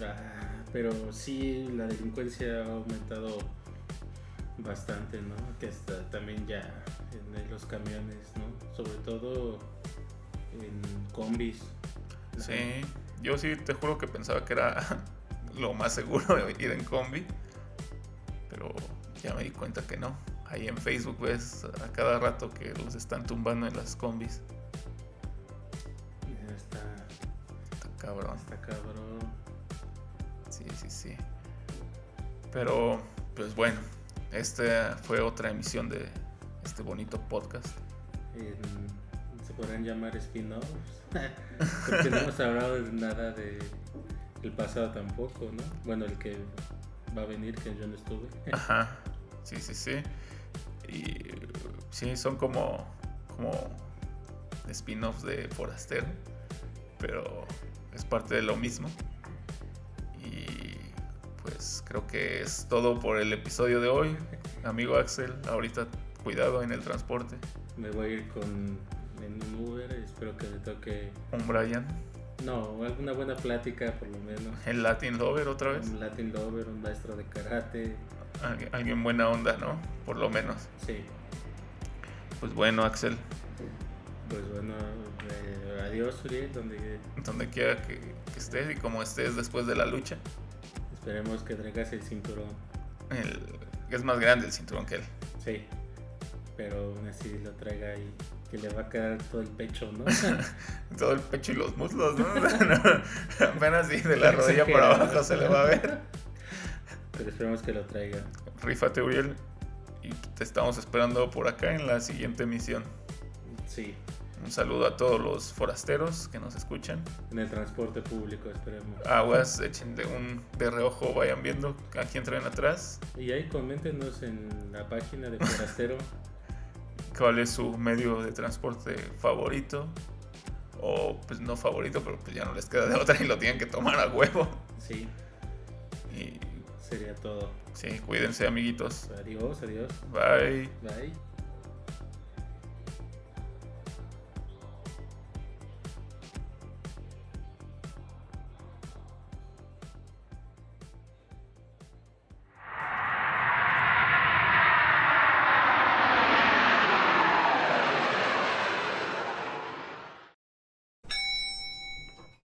[SPEAKER 2] Ah, pero sí, la delincuencia ha aumentado bastante, ¿no? Que hasta también ya en los camiones, ¿no? Sobre todo en combis.
[SPEAKER 3] Sí, yo sí te juro que pensaba que era [LAUGHS] lo más seguro ir en combi. Pero ya me di cuenta que no. Ahí en Facebook ves a cada rato que los están tumbando en las combis.
[SPEAKER 2] Está,
[SPEAKER 3] Está cabrón.
[SPEAKER 2] está cabrón.
[SPEAKER 3] Sí, sí, sí. Pero, pues bueno, esta fue otra emisión de este bonito podcast.
[SPEAKER 2] Se podrán llamar spin-offs. [LAUGHS] Porque no hemos hablado de nada de el pasado tampoco, ¿no? Bueno, el que va a venir, que yo no estuve.
[SPEAKER 3] Ajá, sí, sí, sí. Y sí, son como, como spin-offs de Forastero, pero es parte de lo mismo. Y pues creo que es todo por el episodio de hoy. Amigo Axel, ahorita cuidado en el transporte.
[SPEAKER 2] Me voy a ir con en un Uber, espero que me toque,
[SPEAKER 3] Un Brian,
[SPEAKER 2] no, alguna buena plática por lo menos.
[SPEAKER 3] el Latin Lover otra vez.
[SPEAKER 2] Un Latin Lover, un maestro de karate,
[SPEAKER 3] Alguien, buena onda, ¿no? Por lo menos.
[SPEAKER 2] sí.
[SPEAKER 3] Pues bueno, Axel,
[SPEAKER 2] Pues bueno, eh, adiós Uriel, donde
[SPEAKER 3] donde quiera que, que estés y como estés después de la lucha,
[SPEAKER 2] esperemos que traigas el cinturón.
[SPEAKER 3] el, es más grande el cinturón que él.
[SPEAKER 2] Sí, pero aún así lo traiga y que le va a quedar todo el pecho, ¿no? [LAUGHS]
[SPEAKER 3] Todo el pecho y los muslos, ¿no? [LAUGHS] Apenas así de la [LAUGHS] rodilla por abajo se le va a ver.
[SPEAKER 2] Pero esperemos que lo traiga.
[SPEAKER 3] Rífate, Uriel. Y te estamos esperando por acá en la siguiente emisión.
[SPEAKER 2] Sí,
[SPEAKER 3] Un saludo a todos los forasteros que nos escuchan.
[SPEAKER 2] en el transporte público, esperemos.
[SPEAKER 3] Aguas, echen de un de reojo, vayan viendo a quién traen atrás.
[SPEAKER 2] Y ahí coméntenos en la página de Forastero. [LAUGHS]
[SPEAKER 3] cuál es su medio de transporte favorito. O pues no favorito, pero pues ya no les queda de otra y lo tienen que tomar a huevo.
[SPEAKER 2] Sí,
[SPEAKER 3] Y
[SPEAKER 2] sería todo.
[SPEAKER 3] sí, cuídense amiguitos.
[SPEAKER 2] Adiós, adiós.
[SPEAKER 3] Bye.
[SPEAKER 2] Bye.